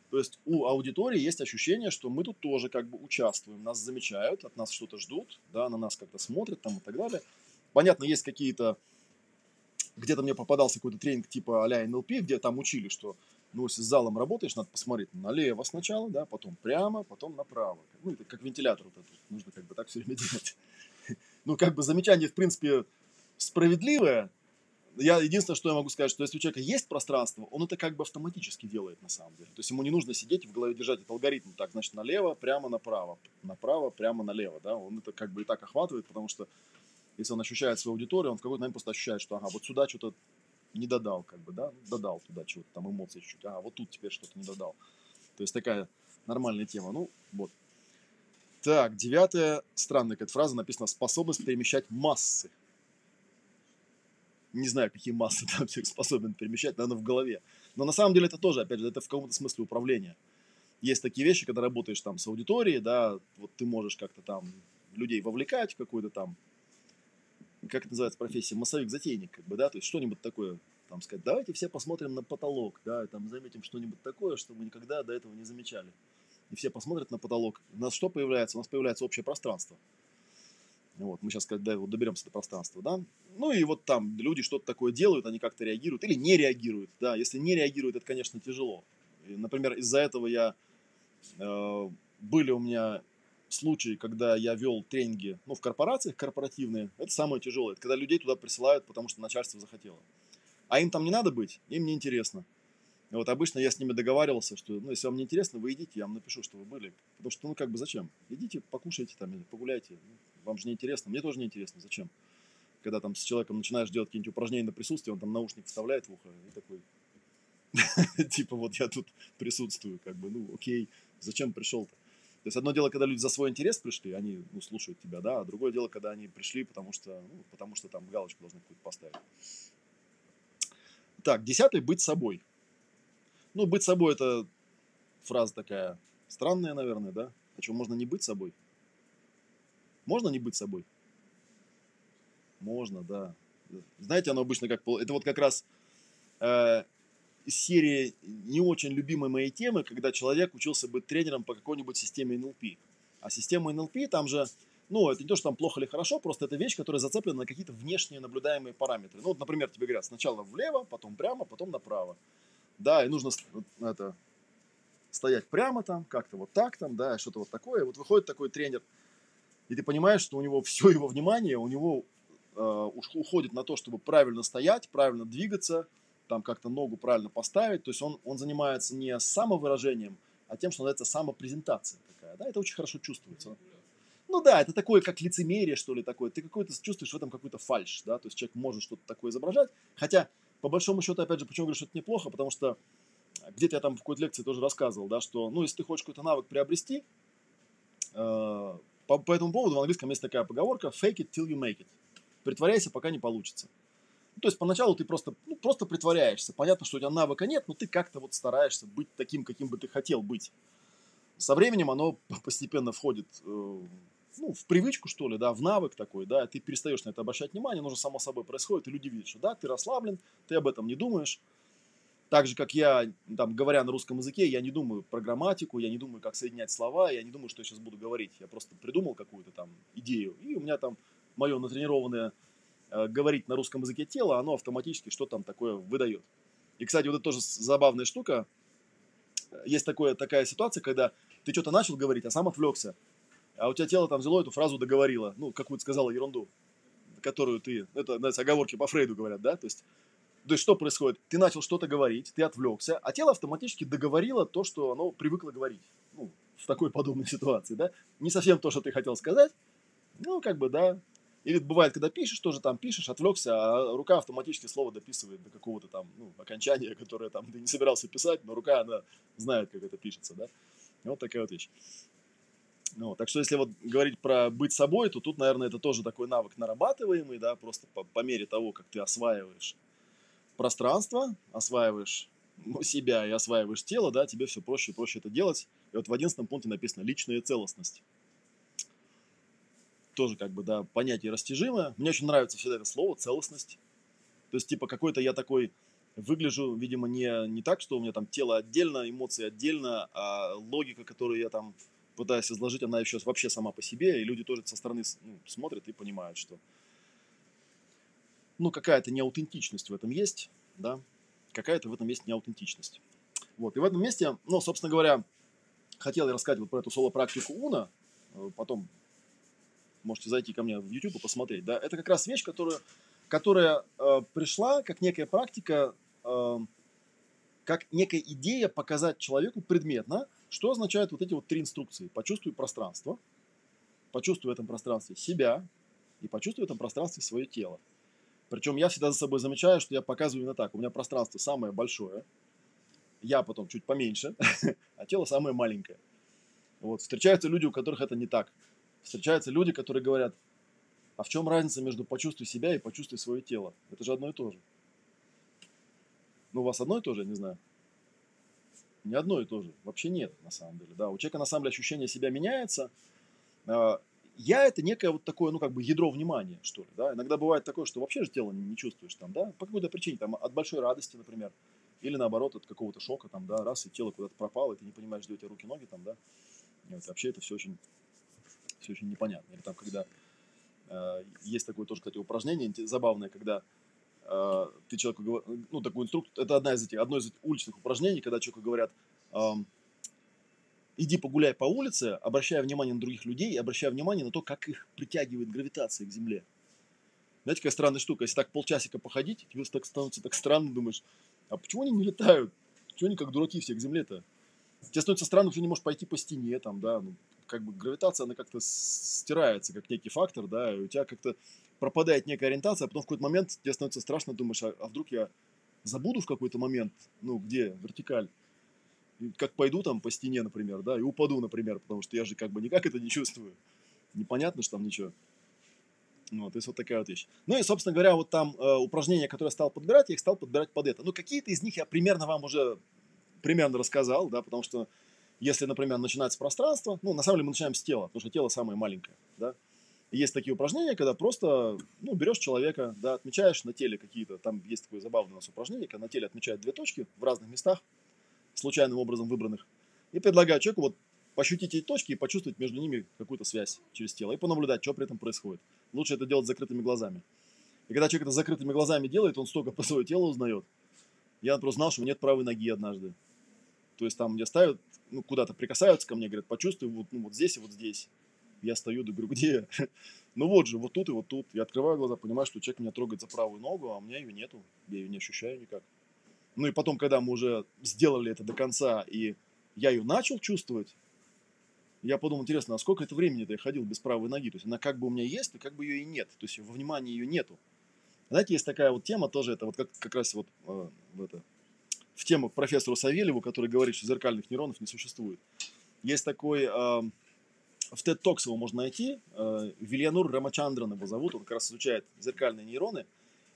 То есть у аудитории есть ощущение, что мы тут тоже как бы участвуем, нас замечают, от нас что-то ждут, да, на нас как-то смотрят там и так далее. Понятно, есть какие-то где-то мне попадался какой-то тренинг типа а-ля НЛП, где там учили, что ну, если с залом работаешь, надо посмотреть налево сначала, да, потом прямо, потом направо. Ну, это как вентилятор вот этот. Нужно как бы так все время делать. Ну, как бы замечание, в принципе, справедливое. Я единственное, что я могу сказать, что если у человека есть пространство, он это как бы автоматически делает на самом деле. То есть ему не нужно сидеть и в голове держать этот алгоритм. Так, значит, налево, прямо, направо. Направо, прямо, налево. Да? Он это как бы и так охватывает, потому что если он ощущает свою аудиторию, он в какой-то момент просто ощущает, что ага, вот сюда что-то не додал, как бы, да, додал туда чего-то, там эмоции чуть-чуть, а вот тут теперь что-то не додал. То есть такая нормальная тема. Ну, вот. Так, девятая, странная какая-то фраза, написана «способность перемещать массы». Не знаю, какие массы там человек способен перемещать, наверное, в голове. Но на самом деле это тоже, опять же, это в каком-то смысле управление. Есть такие вещи, когда работаешь там с аудиторией, да, вот ты можешь как-то там людей вовлекать в какой-то там как это называется профессия, массовик-затейник, как бы, да, то есть что-нибудь такое, там сказать, давайте все посмотрим на потолок, да, и там заметим что-нибудь такое, что мы никогда до этого не замечали. И все посмотрят на потолок. У нас что появляется? У нас появляется общее пространство. Вот, мы сейчас когда вот доберемся до пространства, да. Ну и вот там люди что-то такое делают, они как-то реагируют или не реагируют, да. Если не реагируют, это, конечно, тяжело. И, например, из-за этого я э, были у меня случаи, когда я вел тренинги ну, в корпорациях корпоративные, это самое тяжелое. Это когда людей туда присылают, потому что начальство захотело. А им там не надо быть, им не интересно. И вот обычно я с ними договаривался, что ну, если вам не интересно, вы идите, я вам напишу, что вы были. Потому что, ну, как бы зачем? Идите, покушайте там, или погуляйте. Вам же не интересно, мне тоже не интересно, зачем? когда там с человеком начинаешь делать какие-нибудь упражнения на присутствие, он там наушник вставляет в ухо и такой, типа вот я тут присутствую, как бы, ну окей, зачем пришел-то? То есть одно дело, когда люди за свой интерес пришли, они ну, слушают тебя, да, а другое дело, когда они пришли, потому что, ну, потому что там галочку должны какую-то поставить. Так, десятый – быть собой. Ну, быть собой – это фраза такая странная, наверное, да? А что, можно не быть собой? Можно не быть собой? Можно, да. Знаете, оно обычно как... Это вот как раз э, серии не очень любимой моей темы, когда человек учился быть тренером по какой-нибудь системе НЛП. А система НЛП там же, ну, это не то, что там плохо или хорошо, просто это вещь, которая зацеплена на какие-то внешние наблюдаемые параметры. Ну, вот, например, тебе говорят сначала влево, потом прямо, потом направо. Да, и нужно это, стоять прямо там, как-то вот так там, да, что-то вот такое. Вот выходит такой тренер, и ты понимаешь, что у него все его внимание, у него э, уходит на то, чтобы правильно стоять, правильно двигаться, там как-то ногу правильно поставить. То есть он, он занимается не самовыражением, а тем, что называется самопрезентация такая. Да? Это очень хорошо чувствуется. Ну да, это такое, как лицемерие, что ли, такое. Ты какой-то чувствуешь в этом какой-то фальш, да, то есть человек может что-то такое изображать. Хотя, по большому счету, опять же, почему говорю, что это неплохо, потому что где-то я там в какой-то лекции тоже рассказывал, да, что, ну, если ты хочешь какой-то навык приобрести, э, по, по этому поводу в английском есть такая поговорка fake it till you make it. Притворяйся, пока не получится. То есть поначалу ты просто, ну, просто притворяешься. Понятно, что у тебя навыка нет, но ты как-то вот стараешься быть таким, каким бы ты хотел быть. Со временем оно постепенно входит э, ну, в привычку, что ли, да, в навык такой, да, ты перестаешь на это обращать внимание, оно же само собой происходит, и люди видят, что да, ты расслаблен, ты об этом не думаешь, так же, как я, там, говоря на русском языке, я не думаю про грамматику, я не думаю, как соединять слова, я не думаю, что я сейчас буду говорить. Я просто придумал какую-то там идею, и у меня там мое натренированное говорить на русском языке тело, оно автоматически что там такое выдает. И, кстати, вот это тоже забавная штука. Есть такое, такая ситуация, когда ты что-то начал говорить, а сам отвлекся, а у тебя тело там взяло эту фразу договорило, ну, какую-то сказала ерунду, которую ты, это, знаете, оговорки по Фрейду говорят, да, то есть то есть что происходит? Ты начал что-то говорить, ты отвлекся, а тело автоматически договорило то, что оно привыкло говорить. Ну, в такой подобной ситуации, да? Не совсем то, что ты хотел сказать, ну, как бы, да. Или бывает, когда пишешь, тоже там пишешь, отвлекся, а рука автоматически слово дописывает до какого-то там, ну, окончания, которое там ты не собирался писать, но рука, она знает, как это пишется, да. Вот такая вот вещь. Ну, так что если вот говорить про быть собой, то тут, наверное, это тоже такой навык нарабатываемый, да, просто по, по мере того, как ты осваиваешь пространство, осваиваешь себя и осваиваешь тело, да, тебе все проще и проще это делать. И вот в одиннадцатом пункте написано «личная целостность». Тоже как бы, да, понятие растяжимое. Мне очень нравится всегда это слово «целостность». То есть, типа, какой-то я такой выгляжу, видимо, не, не так, что у меня там тело отдельно, эмоции отдельно, а логика, которую я там пытаюсь изложить, она еще вообще сама по себе, и люди тоже со стороны ну, смотрят и понимают, что ну, какая-то неаутентичность в этом есть, да, какая-то в этом есть неаутентичность. Вот, и в этом месте, ну, собственно говоря, хотел я рассказать вот про эту соло-практику Уна, э, потом можете зайти ко мне в YouTube и посмотреть, да, это как раз вещь, которая, которая э, пришла как некая практика, э, как некая идея показать человеку предметно, что означают вот эти вот три инструкции. Почувствуй пространство, почувствуй в этом пространстве себя и почувствуй в этом пространстве свое тело. Причем я всегда за собой замечаю, что я показываю именно так. У меня пространство самое большое, я потом чуть поменьше, а тело самое маленькое. Вот. Встречаются люди, у которых это не так. Встречаются люди, которые говорят, а в чем разница между почувствуй себя и почувствуй свое тело? Это же одно и то же. Ну, у вас одно и то же, я не знаю. Не одно и то же. Вообще нет, на самом деле. Да, у человека, на самом деле, ощущение себя меняется. А, я это некое вот такое, ну, как бы ядро внимания, что ли, да. Иногда бывает такое, что вообще же тело не чувствуешь там, да, по какой-то причине, там, от большой радости, например, или наоборот, от какого-то шока, там, да, раз, и тело куда-то пропало, и ты не понимаешь, где у тебя руки, ноги, там, да. И вообще это все очень, все очень непонятно. Или там, когда э, есть такое тоже, кстати, упражнение забавное, когда э, ты человеку говоришь, ну, такой инструктор, это одна из этих, одно из этих уличных упражнений, когда человеку говорят, э, иди погуляй по улице, обращая внимание на других людей обращая внимание на то, как их притягивает гравитация к Земле. Знаете, какая странная штука, если так полчасика походить, тебе так становится так странно, думаешь, а почему они не летают? Почему они как дураки все к Земле-то? Тебе становится странно, что не можешь пойти по стене, там, да, ну, как бы гравитация, она как-то стирается, как некий фактор, да, и у тебя как-то пропадает некая ориентация, а потом в какой-то момент тебе становится страшно, думаешь, а, а вдруг я забуду в какой-то момент, ну, где вертикаль, и как пойду там по стене, например, да, и упаду, например, потому что я же как бы никак это не чувствую. Непонятно, что там ничего. Ну, то есть вот такая вот вещь. Ну и, собственно говоря, вот там э, упражнения, которые я стал подбирать, я их стал подбирать под это. Ну, какие-то из них я примерно вам уже примерно рассказал, да, потому что если, например, начинать с пространства, ну, на самом деле мы начинаем с тела, потому что тело самое маленькое, да. Есть такие упражнения, когда просто, ну, берешь человека, да, отмечаешь на теле какие-то, там есть такое забавное у нас упражнение, когда на теле отмечают две точки в разных местах, случайным образом выбранных, и предлагаю человеку вот пощутить эти точки и почувствовать между ними какую-то связь через тело и понаблюдать, что при этом происходит. Лучше это делать с закрытыми глазами. И когда человек это с закрытыми глазами делает, он столько про свое тело узнает. Я просто знал, что нет правой ноги однажды. То есть там мне ставят, ну, куда-то прикасаются ко мне, говорят, почувствуй вот, ну, вот здесь и вот здесь. Я стою, да говорю, где? ну вот же, вот тут и вот тут. Я открываю глаза, понимаю, что человек меня трогает за правую ногу, а у меня ее нету. Я ее не ощущаю никак. Ну и потом, когда мы уже сделали это до конца, и я ее начал чувствовать, я подумал, интересно, а сколько это времени-то я ходил без правой ноги? То есть она как бы у меня есть, но как бы ее и нет. То есть во внимании ее нету. Знаете, есть такая вот тема тоже, это вот как, как раз вот э, в, это, в тему к профессору Савельеву, который говорит, что зеркальных нейронов не существует. Есть такой, э, в TED Talks его можно найти, э, Вильянур Рамачандран его зовут, он как раз изучает зеркальные нейроны.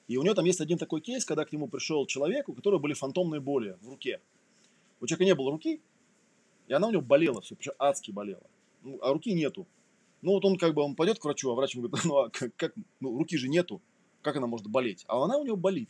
И у него там есть один такой кейс, когда к нему пришел человек, у которого были фантомные боли в руке. У человека не было руки, и она у него болела все, причем адски болела. Ну, а руки нету. Ну, вот он как бы, он пойдет к врачу, а врач ему говорит, ну, а как, как, ну, руки же нету, как она может болеть? А она у него болит.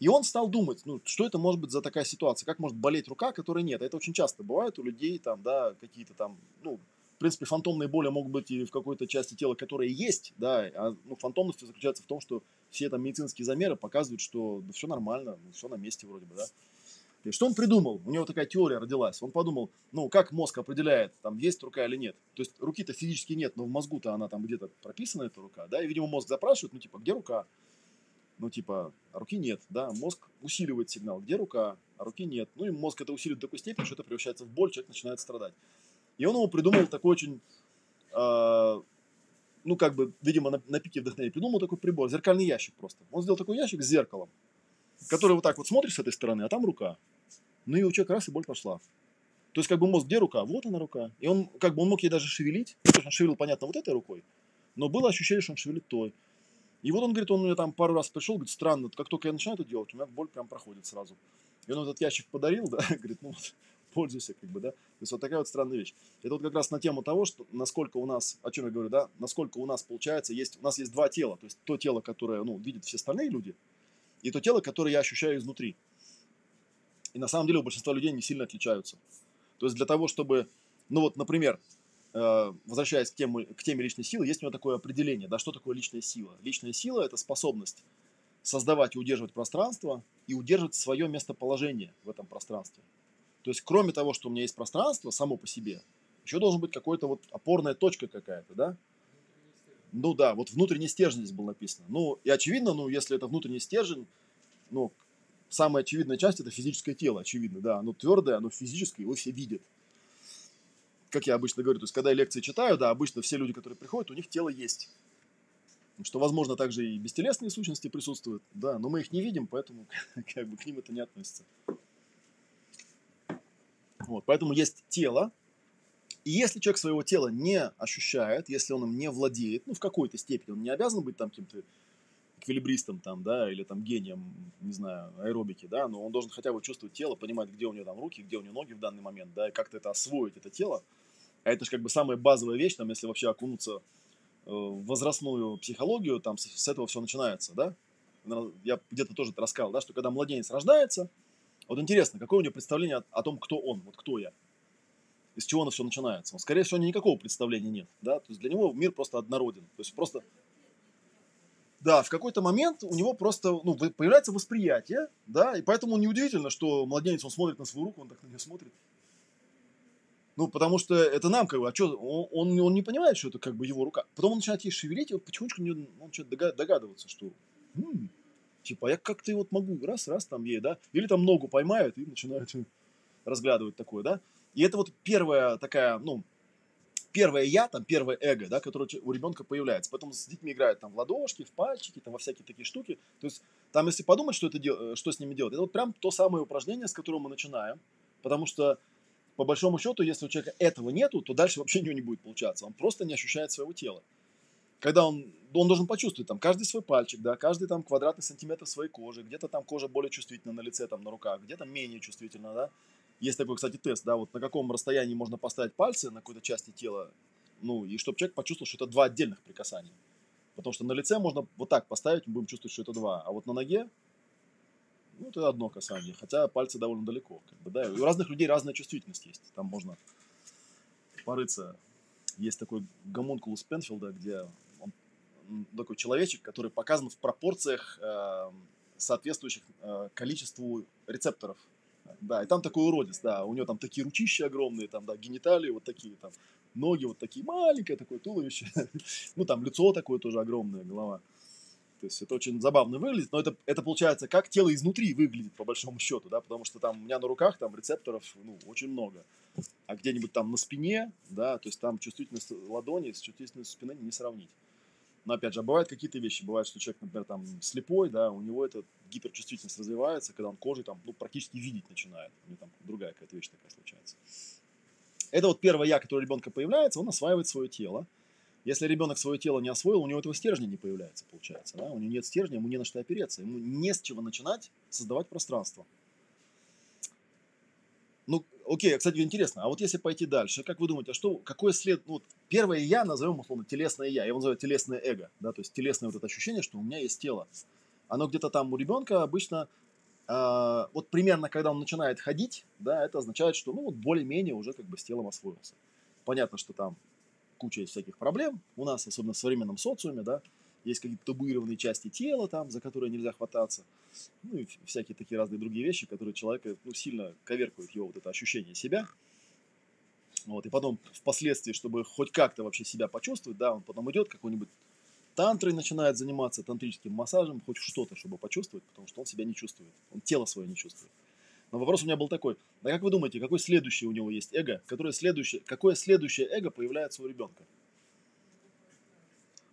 И он стал думать, ну, что это может быть за такая ситуация, как может болеть рука, которой нет. Это очень часто бывает у людей, там, да, какие-то там, ну, в принципе, фантомные боли могут быть и в какой-то части тела, которая есть, да, а ну, фантомность заключается в том, что все там медицинские замеры показывают, что да, все нормально, ну, все на месте вроде бы, да. И что он придумал? У него такая теория родилась. Он подумал, ну, как мозг определяет, там, есть рука или нет. То есть руки-то физически нет, но в мозгу-то она там где-то прописана, эта рука, да, и, видимо, мозг запрашивает, ну, типа, где рука? Ну, типа, руки нет, да, мозг усиливает сигнал, где рука, а руки нет. Ну, и мозг это усиливает до такой степени, что это превращается в боль, человек начинает страдать. И он ему придумал такой очень, э, ну, как бы, видимо, на, на пике вдохновения, придумал такой прибор, зеркальный ящик просто. Он сделал такой ящик с зеркалом, который вот так вот смотришь с этой стороны, а там рука. Ну и у человека раз и боль пошла. То есть как бы мозг, где рука? Вот она рука. И он как бы он мог ей даже шевелить. Ну, то есть он шевелил, понятно, вот этой рукой. Но было ощущение, что он шевелит той. И вот он говорит, он мне там пару раз пришел, говорит, странно, как только я начинаю это делать, у меня боль прям проходит сразу. И он этот ящик подарил, да, говорит, ну вот, пользуйся, как бы, да. То есть вот такая вот странная вещь. Это вот как раз на тему того, что насколько у нас, о чем я говорю, да, насколько у нас получается, есть, у нас есть два тела. То есть то тело, которое, ну, видят все остальные люди, и то тело, которое я ощущаю изнутри. И на самом деле у большинства людей не сильно отличаются. То есть для того, чтобы, ну вот, например, возвращаясь к теме, к теме личной силы, есть у него такое определение, да, что такое личная сила. Личная сила – это способность создавать и удерживать пространство и удерживать свое местоположение в этом пространстве. То есть, кроме того, что у меня есть пространство само по себе, еще должен быть какой-то вот опорная точка какая-то, да? Ну да, вот внутренний стержень здесь был написано. Ну, и очевидно, ну, если это внутренний стержень, ну, самая очевидная часть это физическое тело, очевидно, да, оно твердое, оно физическое, его все видят. Как я обычно говорю, то есть когда я лекции читаю, да, обычно все люди, которые приходят, у них тело есть. Что, возможно, также и бестелесные сущности присутствуют, да, но мы их не видим, поэтому как бы к ним это не относится. Вот, поэтому есть тело, и если человек своего тела не ощущает, если он им не владеет, ну, в какой-то степени, он не обязан быть там каким-то эквилибристом там, да, или там гением, не знаю, аэробики, да, но он должен хотя бы чувствовать тело, понимать, где у него там руки, где у него ноги в данный момент, да, и как-то это освоить, это тело. А это же как бы самая базовая вещь, там, если вообще окунуться э, в возрастную психологию, там с, с этого все начинается, да. Я где-то тоже это рассказал, да, что когда младенец рождается, вот интересно, какое у него представление о, о том, кто он, вот кто я, из чего оно все начинается. Он, скорее всего, никакого представления нет, да, то есть для него мир просто однороден, то есть просто да, в какой-то момент у него просто ну, появляется восприятие, да, и поэтому неудивительно, что младенец, он смотрит на свою руку, он так на нее смотрит. Ну, потому что это нам как бы, а что, он, он, не понимает, что это как бы его рука. Потом он начинает ей шевелить, и вот потихонечку он начинает догадываться, что, м-м, типа, я как-то вот могу раз, раз там ей, да, или там ногу поймают и начинают разглядывать такое, да. И это вот первая такая, ну, первое я, там первое эго, да, которое у ребенка появляется. Потом с детьми играют там в ладошки, в пальчики, там во всякие такие штуки. То есть там, если подумать, что, это дел... что с ними делать, это вот прям то самое упражнение, с которого мы начинаем. Потому что, по большому счету, если у человека этого нету, то дальше вообще ничего не будет получаться. Он просто не ощущает своего тела. Когда он, он должен почувствовать там каждый свой пальчик, да, каждый там квадратный сантиметр своей кожи, где-то там кожа более чувствительна на лице, там на руках, где-то менее чувствительна, да. Есть такой, кстати, тест, да, вот на каком расстоянии можно поставить пальцы на какой-то части тела, ну, и чтобы человек почувствовал, что это два отдельных прикасания. Потому что на лице можно вот так поставить, мы будем чувствовать, что это два. А вот на ноге, ну, это одно касание. Хотя пальцы довольно далеко. Как бы, да. У разных людей разная чувствительность есть. Там можно порыться. Есть такой гомункулус Пенфилда, где он, такой человечек, который показан в пропорциях, э, соответствующих э, количеству рецепторов да, и там такой уродец, да, у него там такие ручища огромные, там, да, гениталии вот такие, там, ноги вот такие, маленькое такое туловище, ну, там, лицо такое тоже огромное, голова. То есть это очень забавно выглядит, но это, это получается, как тело изнутри выглядит, по большому счету, да, потому что там у меня на руках там рецепторов, ну, очень много. А где-нибудь там на спине, да, то есть там чувствительность ладони с чувствительностью спины не сравнить. Но опять же, а бывают какие-то вещи. Бывает, что человек, например, там слепой, да, у него эта гиперчувствительность развивается, когда он кожей там, ну, практически видеть начинает. У него там другая какая-то вещь такая случается. Это вот первое я, которое у ребенка появляется, он осваивает свое тело. Если ребенок свое тело не освоил, у него этого стержня не появляется, получается. Да? У него нет стержня, ему не на что опереться. Ему не с чего начинать создавать пространство. Ну, окей, кстати, интересно, а вот если пойти дальше, как вы думаете, а что, какое след, ну, вот первое я назовем условно телесное я, я его называю телесное эго, да, то есть телесное вот это ощущение, что у меня есть тело. Оно где-то там у ребенка обычно, э, вот примерно когда он начинает ходить, да, это означает, что, ну, вот более-менее уже как бы с телом освоился. Понятно, что там куча всяких проблем у нас, особенно в современном социуме, да, есть какие-то табуированные части тела там, за которые нельзя хвататься, ну и всякие такие разные другие вещи, которые человека ну, сильно коверкают его вот это ощущение себя. Вот, и потом впоследствии, чтобы хоть как-то вообще себя почувствовать, да, он потом идет какой-нибудь тантрой начинает заниматься, тантрическим массажем, хоть что-то, чтобы почувствовать, потому что он себя не чувствует, он тело свое не чувствует. Но вопрос у меня был такой, да как вы думаете, какой следующий у него есть эго, которое следующее, какое следующее эго появляется у ребенка?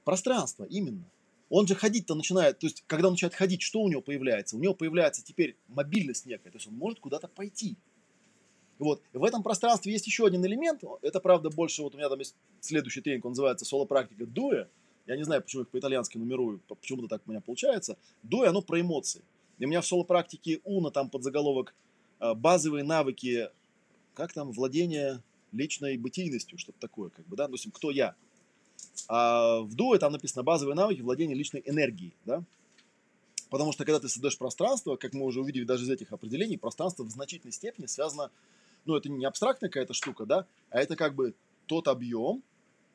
Пространство, именно. Он же ходить-то начинает, то есть, когда он начинает ходить, что у него появляется? У него появляется теперь мобильность некая, то есть он может куда-то пойти. Вот. В этом пространстве есть еще один элемент, это, правда, больше, вот у меня там есть следующий тренинг, он называется соло-практика дуэ. Я не знаю, почему их по-итальянски нумерую, почему-то так у меня получается. Дуэ, оно про эмоции. И у меня в соло-практике Уна там под заголовок базовые навыки, как там, владение личной бытийностью, что-то такое, как бы, да, допустим, кто я. А в дуэ там написано базовые навыки владения личной энергией, да? Потому что когда ты создаешь пространство, как мы уже увидели даже из этих определений, пространство в значительной степени связано, ну это не абстрактная какая-то штука, да, а это как бы тот объем,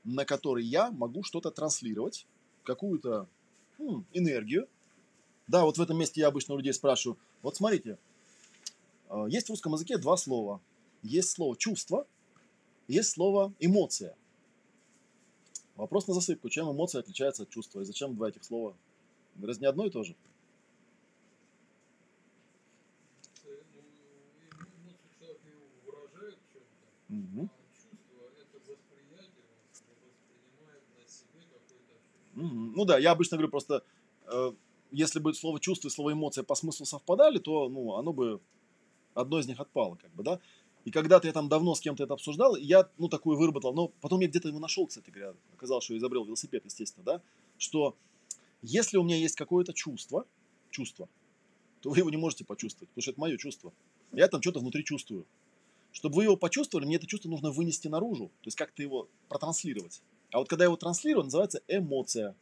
на который я могу что-то транслировать, какую-то хм, энергию. Да, вот в этом месте я обычно у людей спрашиваю, вот смотрите, есть в русском языке два слова. Есть слово чувство, есть слово эмоция. Вопрос на засыпку. Чем эмоция отличается от чувства? И зачем два этих слова? Разве не одно и то же? Угу. Угу. Ну да, я обычно говорю просто, э, если бы слово чувство и слово эмоция по смыслу совпадали, то ну, оно бы одно из них отпало, как бы, да. И когда-то я там давно с кем-то это обсуждал, я, ну, такую выработал, но потом я где-то его нашел, кстати говоря, оказалось, что изобрел велосипед, естественно, да, что если у меня есть какое-то чувство, чувство, то вы его не можете почувствовать, потому что это мое чувство. Я там что-то внутри чувствую. Чтобы вы его почувствовали, мне это чувство нужно вынести наружу, то есть как-то его протранслировать. А вот когда я его транслирую, называется эмоция.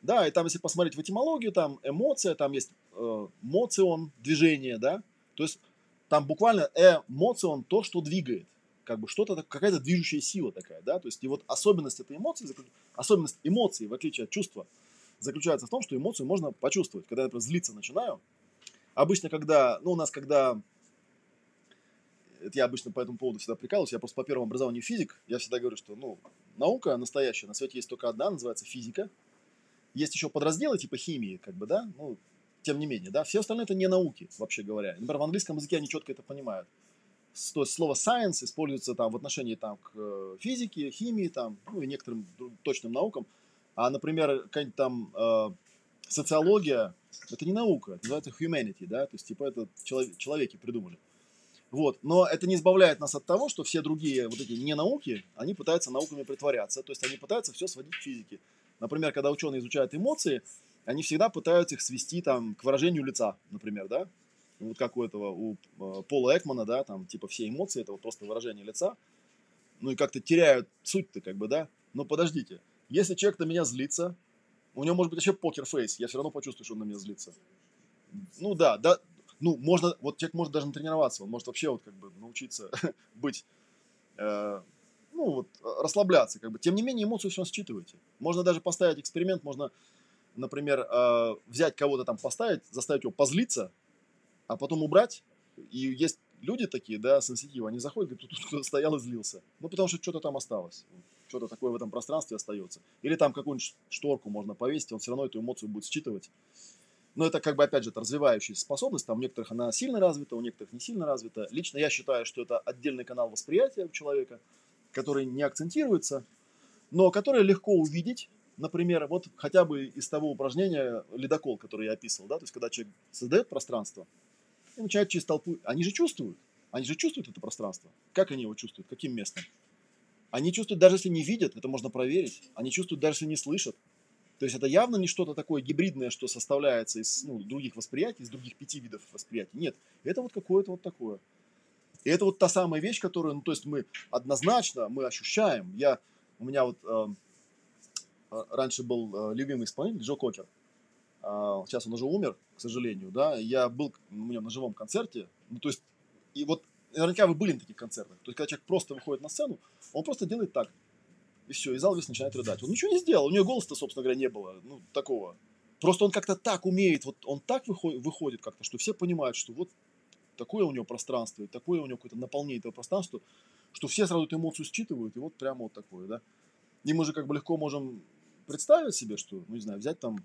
Да, и там, если посмотреть в этимологию, там эмоция, там есть э, моцион, движение, да, то есть там буквально эмоцион то, что двигает. Как бы что-то, какая-то движущая сила такая, да, то есть и вот особенность этой эмоции, особенность эмоций, в отличие от чувства, заключается в том, что эмоцию можно почувствовать. Когда я, например, злиться начинаю, обычно, когда, ну, у нас, когда, это я обычно по этому поводу всегда прикалываюсь, я просто по первому образованию физик, я всегда говорю, что, ну, наука настоящая, на свете есть только одна, называется физика. Есть еще подразделы типа химии, как бы, да, ну, тем не менее, да, все остальное это не науки, вообще говоря. Например, в английском языке они четко это понимают. то есть слово science используется там в отношении там, к э, физике, химии там, ну и некоторым точным наукам. А, например, какая-нибудь там э, социология, это не наука, это называется humanity, да, то есть типа это человек, человеки придумали. Вот. Но это не избавляет нас от того, что все другие вот эти не науки, они пытаются науками притворяться, то есть они пытаются все сводить к физике. Например, когда ученые изучают эмоции, они всегда пытаются их свести там к выражению лица, например, да, вот как у этого, у э, Пола Экмана, да, там, типа, все эмоции, это вот просто выражение лица, ну и как-то теряют суть-то, как бы, да. Но подождите, если человек на меня злится, у него может быть вообще покер-фейс, я все равно почувствую, что он на меня злится. Ну да, да, ну можно, вот человек может даже натренироваться, он может вообще вот как бы научиться быть, э, ну вот, расслабляться, как бы. Тем не менее, эмоцию все считываете. Можно даже поставить эксперимент, можно, например, э, взять кого-то там поставить, заставить его позлиться, а потом убрать. И есть люди такие, да, сенситивы, они заходят, говорят, тут кто-то стоял и злился. Ну, потому что что-то там осталось. Что-то такое в этом пространстве остается. Или там какую-нибудь шторку можно повесить, он все равно эту эмоцию будет считывать. Но это как бы, опять же, это развивающаяся способность. Там у некоторых она сильно развита, у некоторых не сильно развита. Лично я считаю, что это отдельный канал восприятия у человека, который не акцентируется, но который легко увидеть, например, вот хотя бы из того упражнения ледокол, который я описывал, да, то есть когда человек создает пространство, и начинают через толпу. Они же чувствуют. Они же чувствуют это пространство. Как они его чувствуют? Каким местом? Они чувствуют, даже если не видят, это можно проверить. Они чувствуют, даже если не слышат. То есть это явно не что-то такое гибридное, что составляется из ну, других восприятий, из других пяти видов восприятий. Нет, это вот какое-то вот такое. И это вот та самая вещь, которую, ну, то есть мы однозначно, мы ощущаем. Я, у меня вот э, раньше был э, любимый исполнитель Джо Кокер. А, сейчас он уже умер, к сожалению, да, я был у него на живом концерте, ну, то есть, и вот наверняка вы были на таких концертах, то есть, когда человек просто выходит на сцену, он просто делает так, и все, и зал весь начинает рыдать. Он ничего не сделал, у него голоса, собственно говоря, не было, ну, такого. Просто он как-то так умеет, вот он так выходит, выходит как-то, что все понимают, что вот такое у него пространство, и такое у него какое-то наполнение этого пространства, что все сразу эту эмоцию считывают, и вот прямо вот такое, да. И мы же как бы легко можем представить себе, что, ну, не знаю, взять там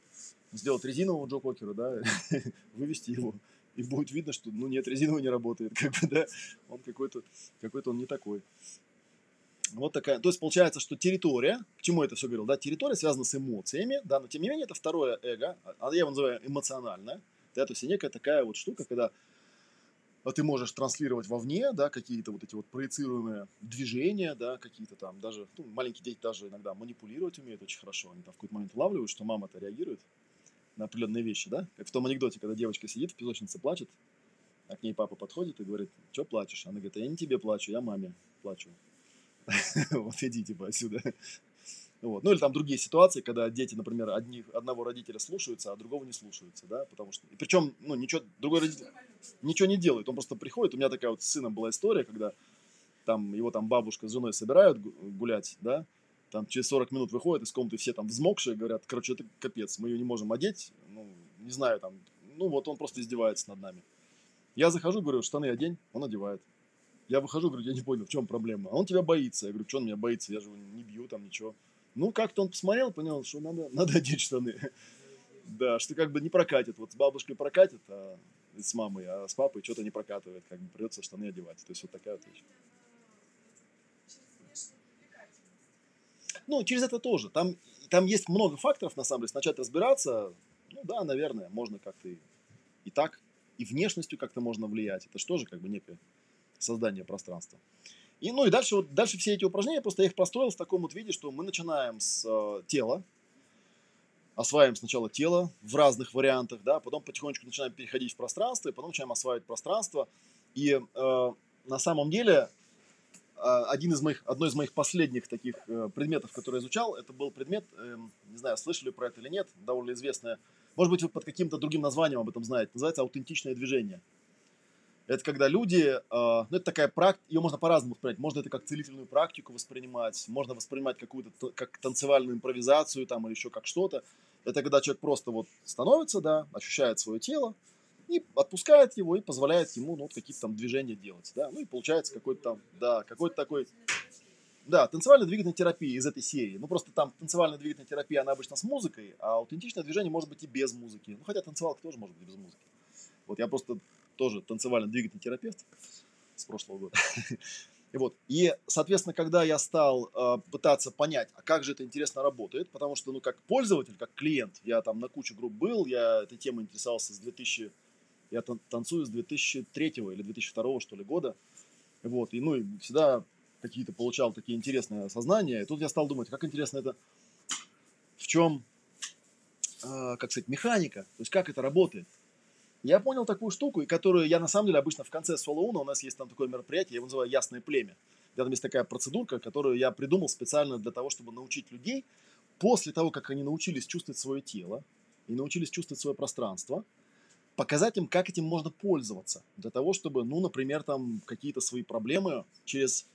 сделать резинового Джо Кокера, да, вывести его, и будет видно, что, ну, нет, резиновый не работает, как бы, да, он какой-то, какой-то он не такой. Вот такая, то есть получается, что территория, к чему это все говорил, да, территория связана с эмоциями, да, но тем не менее это второе эго, а я его называю эмоциональное, да, то есть некая такая вот штука, когда ты можешь транслировать вовне, да, какие-то вот эти вот проецируемые движения, да, какие-то там, даже, ну, маленькие дети даже иногда манипулировать умеют очень хорошо, они там в какой-то момент улавливают, что мама-то реагирует, на определенные вещи, да? Как в том анекдоте, когда девочка сидит в песочнице, плачет, а к ней папа подходит и говорит, что плачешь? Она говорит, я не тебе плачу, я маме плачу. Вот иди типа отсюда. Вот. Ну или там другие ситуации, когда дети, например, одни, одного родителя слушаются, а другого не слушаются, да, потому что... И причем, ну, ничего, другой родитель ничего не делает, он просто приходит. У меня такая вот с сыном была история, когда там его там бабушка с женой собирают гулять, да, там через 40 минут выходят из комнаты все там взмокшие, говорят, короче, это капец, мы ее не можем одеть, ну, не знаю, там, ну, вот он просто издевается над нами. Я захожу, говорю, штаны одень, он одевает. Я выхожу, говорю, я не понял, в чем проблема. А он тебя боится. Я говорю, что он меня боится, я же его не бью, там ничего. Ну, как-то он посмотрел, понял, что надо, надо одеть штаны. Да, что как бы не прокатит. Вот с бабушкой прокатит, а с мамой, а с папой что-то не прокатывает. Как бы придется штаны одевать. То есть вот такая вот вещь. Ну, через это тоже. Там, там есть много факторов, на самом деле. Начать разбираться, ну да, наверное, можно как-то и, и так, и внешностью как-то можно влиять. Это же тоже как бы некое создание пространства. И, ну и дальше, вот, дальше все эти упражнения, просто я их построил в таком вот виде, что мы начинаем с э, тела, осваиваем сначала тело в разных вариантах, да, потом потихонечку начинаем переходить в пространство, и потом начинаем осваивать пространство. И э, на самом деле а, один из моих, одно из моих последних таких э, предметов, который изучал, это был предмет, эм, не знаю, слышали про это или нет, довольно известное. Может быть, вы под каким-то другим названием об этом знаете. Называется аутентичное движение. Это когда люди, а, ну это такая практика, ее можно по-разному воспринять. Можно это как целительную практику воспринимать, можно воспринимать какую-то как танцевальную импровизацию там или еще как что-то. Это когда человек просто вот становится, да, ощущает свое тело, и отпускает его и позволяет ему ну, вот какие-то там движения делать, да, ну и получается какой-то там, да, какой-то такой, да, танцевальная двигательная терапия из этой серии, ну просто там танцевальная двигательная терапия, она обычно с музыкой, а аутентичное движение может быть и без музыки, ну хотя танцевалка тоже может быть без музыки, вот я просто тоже танцевальный двигательный терапевт с прошлого года. И вот, и, соответственно, когда я стал э, пытаться понять, а как же это интересно работает, потому что, ну, как пользователь, как клиент, я там на кучу групп был, я этой темой интересовался с 2000, я танцую с 2003 или 2002, что ли, года, вот, и, ну, и всегда какие-то получал такие интересные осознания, и тут я стал думать, как интересно это, в чем, э, как сказать, механика, то есть как это работает, я понял такую штуку, которую я на самом деле обычно в конце Солоуна, у нас есть там такое мероприятие, я его называю «Ясное племя». Там есть такая процедурка, которую я придумал специально для того, чтобы научить людей, после того, как они научились чувствовать свое тело и научились чувствовать свое пространство, показать им, как этим можно пользоваться. Для того, чтобы, ну, например, там какие-то свои проблемы через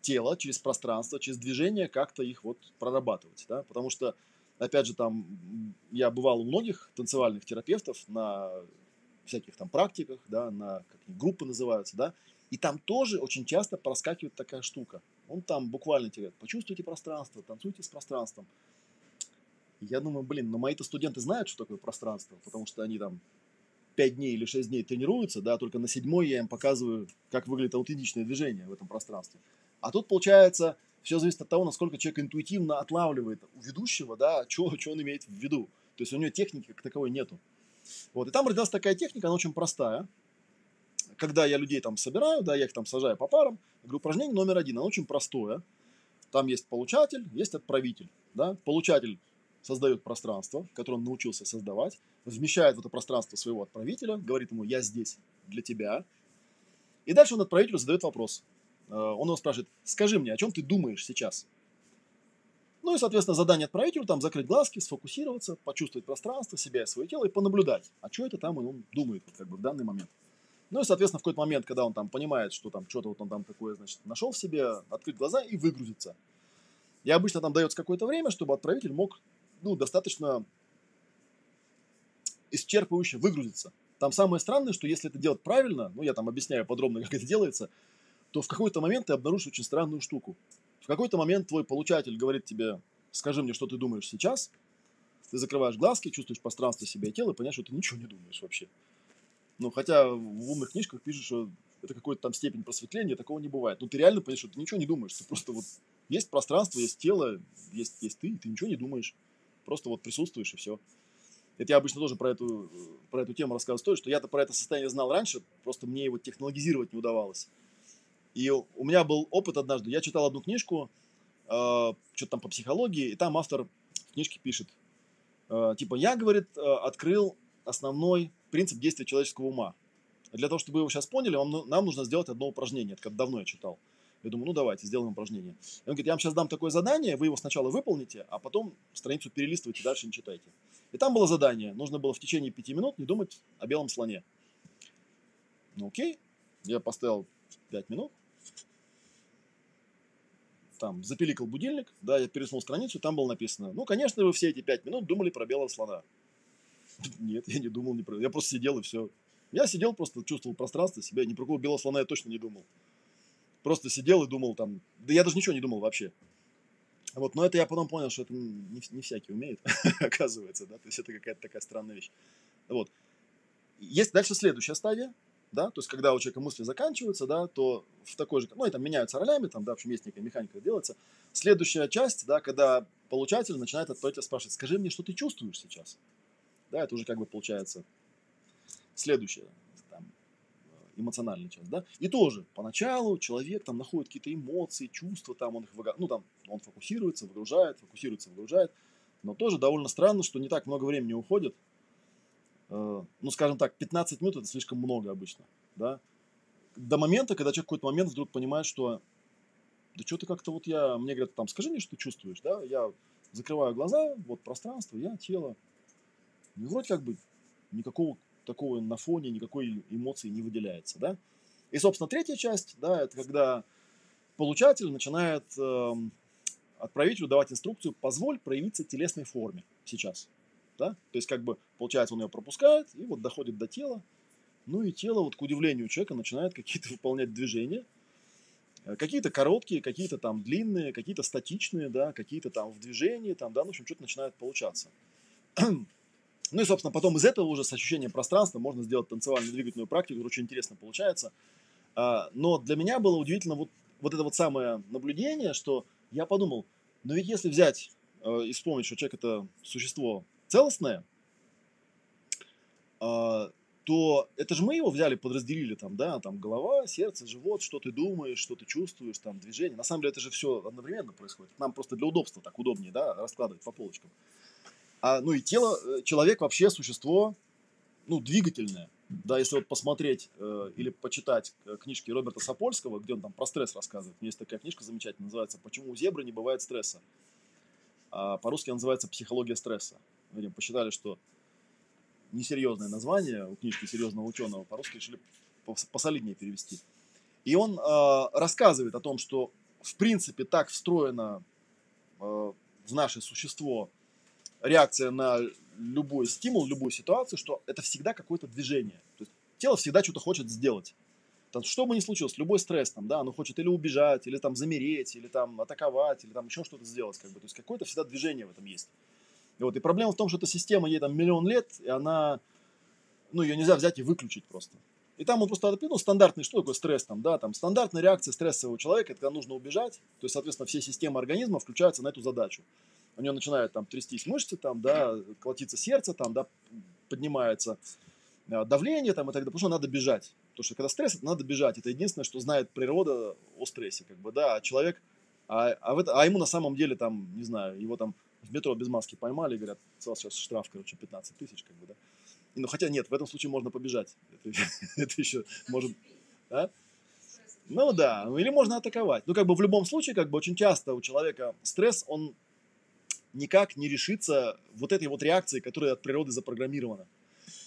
тело, через пространство, через движение как-то их вот прорабатывать. Да? Потому что, опять же, там я бывал у многих танцевальных терапевтов на всяких там практиках, да, на как группы называются, да, и там тоже очень часто проскакивает такая штука. Он там буквально тебе почувствуйте пространство, танцуйте с пространством. Я думаю, блин, но мои-то студенты знают, что такое пространство, потому что они там 5 дней или 6 дней тренируются, да, только на седьмой я им показываю, как выглядит аутентичное движение в этом пространстве. А тут, получается, все зависит от того, насколько человек интуитивно отлавливает у ведущего, да, что он имеет в виду. То есть у него техники как таковой нету. Вот. И там родилась такая техника, она очень простая. Когда я людей там собираю, да, я их там сажаю по парам, говорю, упражнение номер один, оно очень простое. Там есть получатель, есть отправитель. Да? Получатель создает пространство, которое он научился создавать, вмещает в это пространство своего отправителя, говорит ему, я здесь для тебя. И дальше он отправителю задает вопрос. Э, он его спрашивает, скажи мне, о чем ты думаешь сейчас? Ну и, соответственно, задание отправителю там закрыть глазки, сфокусироваться, почувствовать пространство, себя и свое тело и понаблюдать, а что это там он думает как бы в данный момент. Ну и, соответственно, в какой-то момент, когда он там понимает, что там что-то вот он там такое, значит, нашел в себе, открыть глаза и выгрузиться. И обычно там дается какое-то время, чтобы отправитель мог, ну, достаточно исчерпывающе выгрузиться. Там самое странное, что если это делать правильно, ну, я там объясняю подробно, как это делается, то в какой-то момент ты обнаружишь очень странную штуку. В какой-то момент твой получатель говорит тебе, скажи мне, что ты думаешь сейчас. Ты закрываешь глазки, чувствуешь пространство себя и тело, и понимаешь, что ты ничего не думаешь вообще. Ну, хотя в умных книжках пишут, что это какой-то там степень просветления, такого не бывает. Ну, ты реально понимаешь, что ты ничего не думаешь. Ты просто вот есть пространство, есть тело, есть, есть ты, и ты ничего не думаешь. Просто вот присутствуешь, и все. Это я обычно тоже про эту, про эту тему рассказываю что я-то про это состояние знал раньше, просто мне его технологизировать не удавалось. И у меня был опыт однажды. Я читал одну книжку, э, что-то там по психологии, и там автор в книжке пишет, э, типа, я, говорит, э, открыл основной принцип действия человеческого ума. Для того, чтобы вы его сейчас поняли, вам, ну, нам нужно сделать одно упражнение. Это как давно я читал. Я думаю, ну давайте, сделаем упражнение. И он говорит, я вам сейчас дам такое задание, вы его сначала выполните, а потом страницу перелистывайте, дальше не читайте. И там было задание, нужно было в течение пяти минут не думать о белом слоне. Ну окей, я поставил пять минут, там запиликал будильник, да, я переснул страницу, там было написано, ну, конечно, вы все эти пять минут думали про белого слона. Нет, я не думал, не про... я просто сидел и все. Я сидел, просто чувствовал пространство себя, ни про какого белого слона я точно не думал. Просто сидел и думал там, да я даже ничего не думал вообще. Вот, но это я потом понял, что это не, не всякий умеет, оказывается, да, то есть это какая-то такая странная вещь. Вот. Есть дальше следующая стадия, да, то есть когда у человека мысли заканчиваются, да, то в такой же, ну и там меняются ролями, там, да, в общем, есть некая механика делается. Следующая часть, да, когда получатель начинает от тебя спрашивать, скажи мне, что ты чувствуешь сейчас, да, это уже как бы получается следующая, там, эмоциональная часть, да, и тоже поначалу человек там находит какие-то эмоции, чувства, там он их, ну там он фокусируется, выгружает, фокусируется, выгружает, но тоже довольно странно, что не так много времени уходит, Э, ну, скажем так, 15 минут это слишком много обычно, да, до момента, когда человек в какой-то момент вдруг понимает, что да что-то как-то вот я, мне говорят, там, скажи мне, что ты чувствуешь, да, я закрываю глаза, вот пространство, я, тело, и вроде как бы никакого такого на фоне, никакой эмоции не выделяется, да. И, собственно, третья часть, да, это когда получатель начинает э, отправителю давать инструкцию, позволь проявиться телесной форме сейчас, да? То есть, как бы, получается, он ее пропускает и вот доходит до тела. Ну и тело, вот к удивлению человека, начинает какие-то выполнять движения. Э, какие-то короткие, какие-то там длинные, какие-то статичные, да, какие-то там в движении, там, да, ну, в общем, что-то начинает получаться. Ну и, собственно, потом из этого уже с ощущением пространства можно сделать танцевальную двигательную практику, очень интересно получается. А, но для меня было удивительно вот, вот это вот самое наблюдение, что я подумал, но ведь если взять э, и вспомнить, что человек это существо целостное, э, то это же мы его взяли, подразделили там, да, там голова, сердце, живот, что ты думаешь, что ты чувствуешь, там движение. На самом деле это же все одновременно происходит. Нам просто для удобства так удобнее, да, раскладывать по полочкам. А, ну и тело, э, человек вообще существо, ну, двигательное. Да, если вот посмотреть э, или почитать э, книжки Роберта Сапольского, где он там про стресс рассказывает. У меня есть такая книжка замечательная, называется «Почему у зебры не бывает стресса». А по-русски называется «Психология стресса». Мы посчитали, что несерьезное название у книжки серьезного ученого, по-русски решили посолиднее перевести. И он э, рассказывает о том, что в принципе так встроено э, в наше существо реакция на любой стимул, любую ситуацию, что это всегда какое-то движение. То есть тело всегда что-то хочет сделать. Там, что бы ни случилось, любой стресс, там, да, оно хочет или убежать, или там замереть, или там атаковать, или там еще что-то сделать. Как бы. То есть какое-то всегда движение в этом есть. Вот, и проблема в том, что эта система, ей там миллион лет, и она, ну, ее нельзя взять и выключить просто. И там он просто, ну, стандартный, что такое стресс там, да, там стандартная реакция стрессового человека, это когда нужно убежать, то есть, соответственно, все системы организма включаются на эту задачу. У него начинают там трястись мышцы, там, да, колотиться сердце, там, да, поднимается а, давление там и так далее, потому что надо бежать. Потому что когда стресс, надо бежать. Это единственное, что знает природа о стрессе, как бы, да, а человек, а, а, это, а ему на самом деле там, не знаю, его там в метро без маски поймали говорят, у вас сейчас штраф, короче, 15 тысяч, как бы, да. И, ну, хотя нет, в этом случае можно побежать. Это, это еще может... А? Ну да, ну, или можно атаковать. Ну, как бы в любом случае, как бы очень часто у человека стресс, он никак не решится вот этой вот реакцией, которая от природы запрограммирована.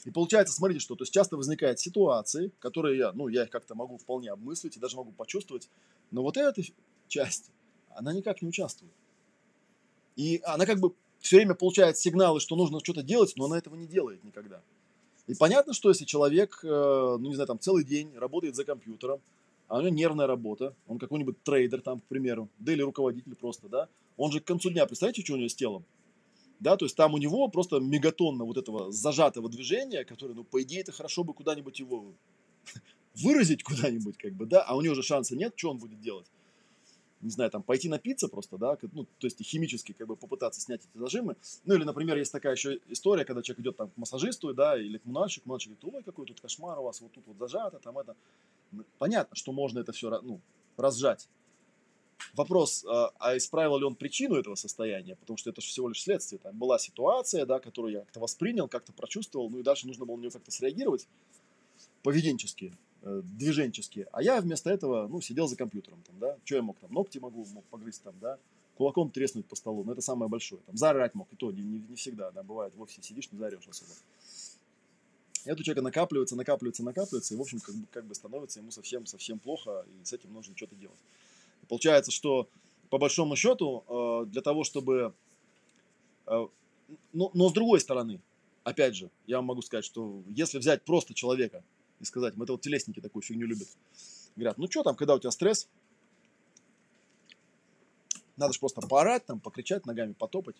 И получается, смотрите, что то есть часто возникают ситуации, которые я, ну, я их как-то могу вполне обмыслить и даже могу почувствовать, но вот эта часть, она никак не участвует. И она как бы все время получает сигналы, что нужно что-то делать, но она этого не делает никогда. И понятно, что если человек, э, ну не знаю, там целый день работает за компьютером, а у него нервная работа, он какой-нибудь трейдер там, к примеру, да или руководитель просто, да, он же к концу дня, представляете, что у него с телом? Да, то есть там у него просто мегатонна вот этого зажатого движения, которое, ну, по идее, это хорошо бы куда-нибудь его выразить куда-нибудь, как бы, да, а у него же шанса нет, что он будет делать? Не знаю, там, пойти напиться просто, да, ну, то есть химически, как бы, попытаться снять эти зажимы. Ну, или, например, есть такая еще история, когда человек идет там к массажисту, да, или к мальчику, мальчик говорит, ой, какой тут кошмар у вас, вот тут вот зажато, там это. Ну, понятно, что можно это все, ну, разжать вопрос, а, а исправил ли он причину этого состояния, потому что это же всего лишь следствие. Там была ситуация, да, которую я как-то воспринял, как-то прочувствовал, ну и дальше нужно было на нее как-то среагировать поведенчески, э, движенчески. А я вместо этого, ну, сидел за компьютером, там, да, что я мог там, ногти могу, мог погрызть там, да, кулаком треснуть по столу, но это самое большое. Там, заорать мог, и то не, не, не всегда, да, бывает, в офисе сидишь, не заорешь особо. И это у человека накапливается, накапливается, накапливается, и, в общем, как бы, как бы становится ему совсем-совсем плохо, и с этим нужно что-то делать. Получается, что по большому счету э, для того, чтобы... Э, но, но с другой стороны, опять же, я вам могу сказать, что если взять просто человека и сказать, мы это вот телесники такую фигню любят, говорят, ну что там, когда у тебя стресс, надо же просто поорать, там, покричать, ногами потопать,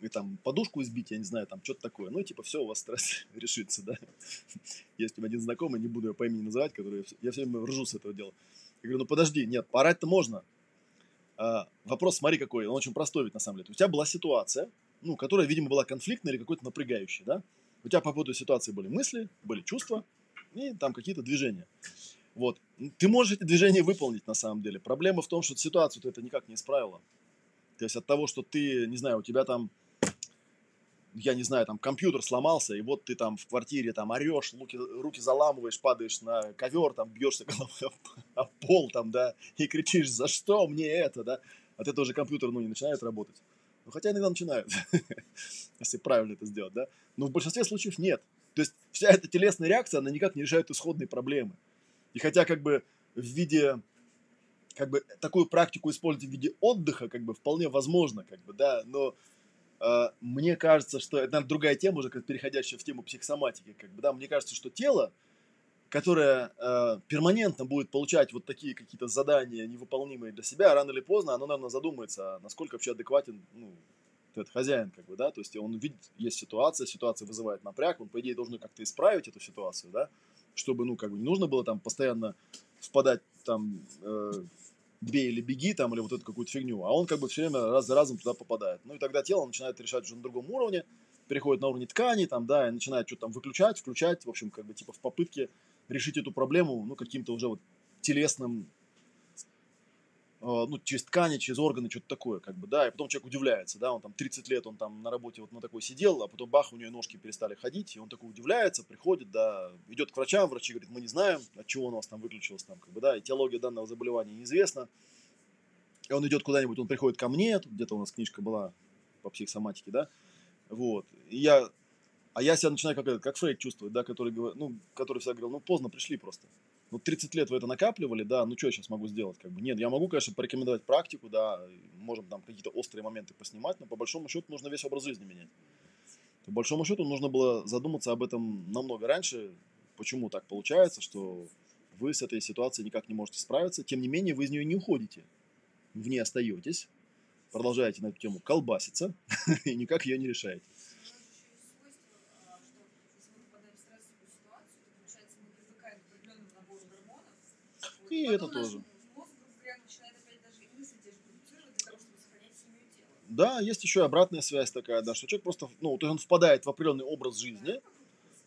и там подушку избить, я не знаю, там что-то такое. Ну, типа, все, у вас стресс решится, да. Есть у один знакомый, не буду его по имени называть, который, я все время ржу с этого дела. Я говорю, ну подожди, нет, поорать-то можно. А, вопрос, смотри какой, он очень простой ведь на самом деле. У тебя была ситуация, ну, которая, видимо, была конфликтная или какой-то напрягающей, да? У тебя по поводу ситуации были мысли, были чувства и там какие-то движения. Вот. Ты можешь эти движения выполнить на самом деле. Проблема в том, что ситуацию ты это никак не исправила. То есть от того, что ты, не знаю, у тебя там я не знаю, там компьютер сломался, и вот ты там в квартире там орешь, руки, руки заламываешь, падаешь на ковер, там бьешься головой о пол, там, да, и кричишь, за что мне это, да, от этого же компьютер, ну, не начинает работать. Ну, хотя иногда начинают, если правильно это сделать, да. Но в большинстве случаев нет. То есть вся эта телесная реакция, она никак не решает исходные проблемы. И хотя как бы в виде как бы такую практику использовать в виде отдыха, как бы вполне возможно, как бы, да, но а, мне кажется, что это наверное, другая тема, уже как переходящая в тему психосоматики. Как бы, да, мне кажется, что тело, которое э, перманентно будет получать вот такие какие-то задания, невыполнимые для себя, рано или поздно оно, наверное, задумается, насколько вообще адекватен ну, этот хозяин, как бы, да, то есть он видит, есть ситуация, ситуация вызывает напряг, он, по идее, должен как-то исправить эту ситуацию, да, чтобы, ну, как бы не нужно было там постоянно впадать там э, бей или беги там, или вот эту какую-то фигню, а он как бы все время раз за разом туда попадает. Ну и тогда тело начинает решать уже на другом уровне, переходит на уровень ткани, там, да, и начинает что-то там выключать, включать, в общем, как бы типа в попытке решить эту проблему, ну, каким-то уже вот телесным Э, ну, через ткани, через органы, что-то такое, как бы, да, и потом человек удивляется, да, он там 30 лет, он там на работе вот на такой сидел, а потом бах, у него ножки перестали ходить, и он такой удивляется, приходит, да, идет к врачам, врачи говорят, мы не знаем, от чего у вас там выключилось, там, как бы, да, этиология данного заболевания неизвестна, и он идет куда-нибудь, он приходит ко мне, тут где-то у нас книжка была по психосоматике, да, вот, и я, а я себя начинаю как, как Фрейд чувствовать, да, который, ну, который всегда говорил, ну, поздно пришли просто, ну, 30 лет вы это накапливали, да, ну, что я сейчас могу сделать, как бы, нет, я могу, конечно, порекомендовать практику, да, можем там какие-то острые моменты поснимать, но по большому счету нужно весь образ жизни менять. По большому счету нужно было задуматься об этом намного раньше, почему так получается, что вы с этой ситуацией никак не можете справиться, тем не менее вы из нее не уходите, в ней остаетесь, продолжаете на эту тему колбаситься и никак ее не решаете. И это тоже. Да, есть еще и обратная связь такая, да, что человек просто, ну, то есть он впадает в определенный образ жизни,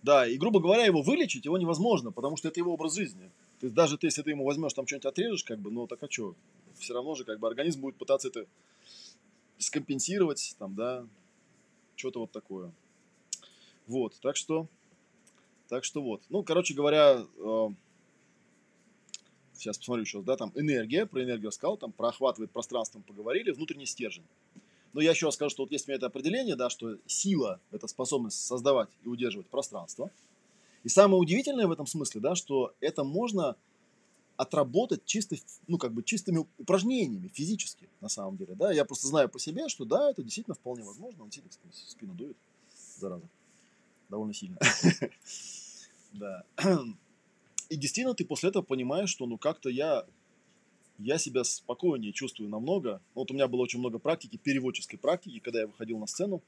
да, и, грубо говоря, его вылечить его невозможно, потому что это его образ жизни. То есть даже ты, если ты ему возьмешь там что-нибудь отрежешь, как бы, ну, так а что? Все равно же, как бы, организм будет пытаться это скомпенсировать, там, да, что-то вот такое. Вот, так что, так что вот. Ну, короче говоря, э, сейчас посмотрю еще, да, там энергия, про энергию сказал, там про охватывает пространством поговорили, внутренний стержень. Но я еще раз скажу, что вот есть у меня это определение, да, что сила – это способность создавать и удерживать пространство. И самое удивительное в этом смысле, да, что это можно отработать чисто, ну, как бы чистыми упражнениями физически, на самом деле, да. Я просто знаю по себе, что да, это действительно вполне возможно. Он действительно спину дует, зараза, довольно сильно. Да. И действительно ты после этого понимаешь, что ну как-то я, я себя спокойнее чувствую намного. Ну, вот у меня было очень много практики, переводческой практики, когда я выходил на сцену,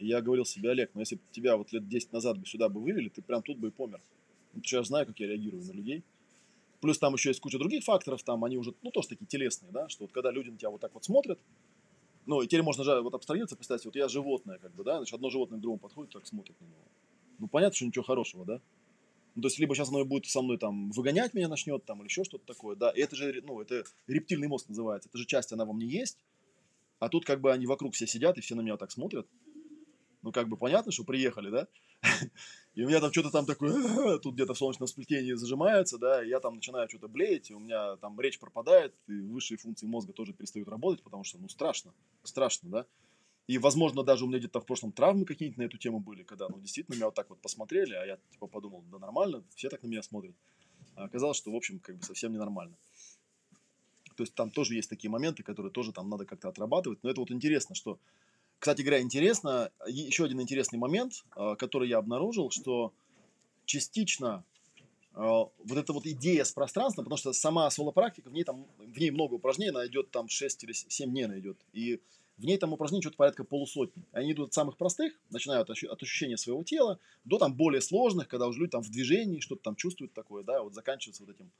я говорил себе, Олег, ну если бы тебя вот лет 10 назад бы сюда бы вывели, ты прям тут бы и помер. Потому что я знаю, как я реагирую на людей. Плюс там еще есть куча других факторов, там они уже, ну, тоже такие телесные, да, что вот когда люди на тебя вот так вот смотрят, ну, и теперь можно же вот абстрагироваться, представьте, вот я животное, как бы, да, значит, одно животное к другому подходит, так смотрит на него. Ну, понятно, что ничего хорошего, да? Ну, то есть, либо сейчас оно будет со мной там выгонять меня начнет, там, или еще что-то такое, да. И это же, ну, это рептильный мозг называется. Это же часть, она во мне есть. А тут как бы они вокруг все сидят, и все на меня так смотрят. Ну, как бы понятно, что приехали, да? И у меня там что-то там такое, тут где-то в солнечном сплетении зажимается, да, и я там начинаю что-то блеять, и у меня там речь пропадает, и высшие функции мозга тоже перестают работать, потому что, ну, страшно, страшно, да. И, возможно, даже у меня где-то в прошлом травмы какие-нибудь на эту тему были, когда, ну, действительно, меня вот так вот посмотрели, а я, типа, подумал, да нормально, все так на меня смотрят. А оказалось, что, в общем, как бы совсем ненормально. То есть там тоже есть такие моменты, которые тоже там надо как-то отрабатывать. Но это вот интересно, что, кстати говоря, интересно, еще один интересный момент, а, который я обнаружил, что частично а, вот эта вот идея с пространством, потому что сама соло-практика, в ней там, в ней много упражнений, она идет там 6 или 7 дней она идет. И в ней там упражнений что-то порядка полусотни. Они идут от самых простых, начинают от ощущения своего тела, до там более сложных, когда уже люди там в движении что-то там чувствуют такое, да, вот заканчивается вот этим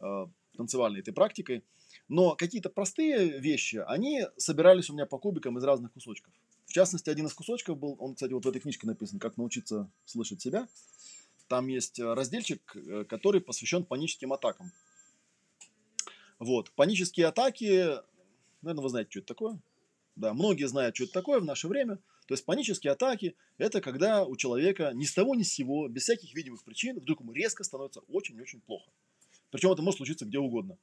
э, танцевальной этой практикой. Но какие-то простые вещи, они собирались у меня по кубикам из разных кусочков. В частности, один из кусочков был, он, кстати, вот в этой книжке написан, как научиться слышать себя. Там есть разделчик, э, который посвящен паническим атакам. Вот. Панические атаки, наверное, вы знаете, что это такое. Да, многие знают, что это такое в наше время. То есть панические атаки – это когда у человека ни с того ни с сего, без всяких видимых причин, вдруг ему резко становится очень-очень плохо. Причем это может случиться где угодно.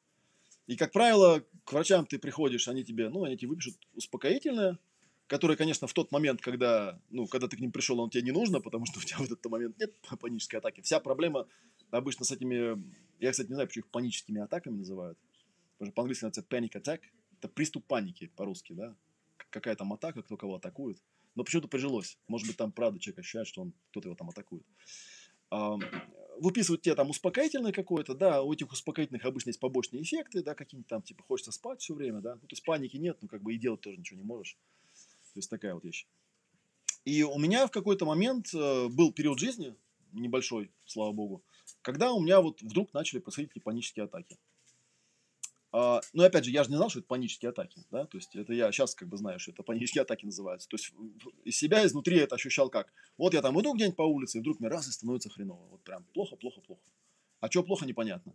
И, как правило, к врачам ты приходишь, они тебе, ну, они тебе выпишут успокоительное, которое, конечно, в тот момент, когда, ну, когда ты к ним пришел, он тебе не нужно, потому что у тебя в этот момент нет панической атаки. Вся проблема обычно с этими, я, кстати, не знаю, почему их паническими атаками называют. Потому что по-английски называется panic attack. Это приступ паники по-русски, да какая там атака, кто кого атакует. Но почему-то прижилось. Может быть, там правда человек ощущает, что он, кто-то его там атакует. А, выписывают тебе там успокоительное какое-то, да, у этих успокоительных обычно есть побочные эффекты, да, какие-нибудь там, типа, хочется спать все время, да, ну, то есть паники нет, ну, как бы и делать тоже ничего не можешь. То есть такая вот вещь. И у меня в какой-то момент э, был период жизни, небольшой, слава богу, когда у меня вот вдруг начали происходить такие панические атаки. А, ну, опять же, я же не знал, что это панические атаки, да, то есть это я сейчас как бы знаю, что это панические атаки называются. То есть из себя, изнутри это ощущал как? Вот я там иду где-нибудь по улице, и вдруг мне раз и становится хреново. Вот прям плохо, плохо, плохо. А что плохо, непонятно.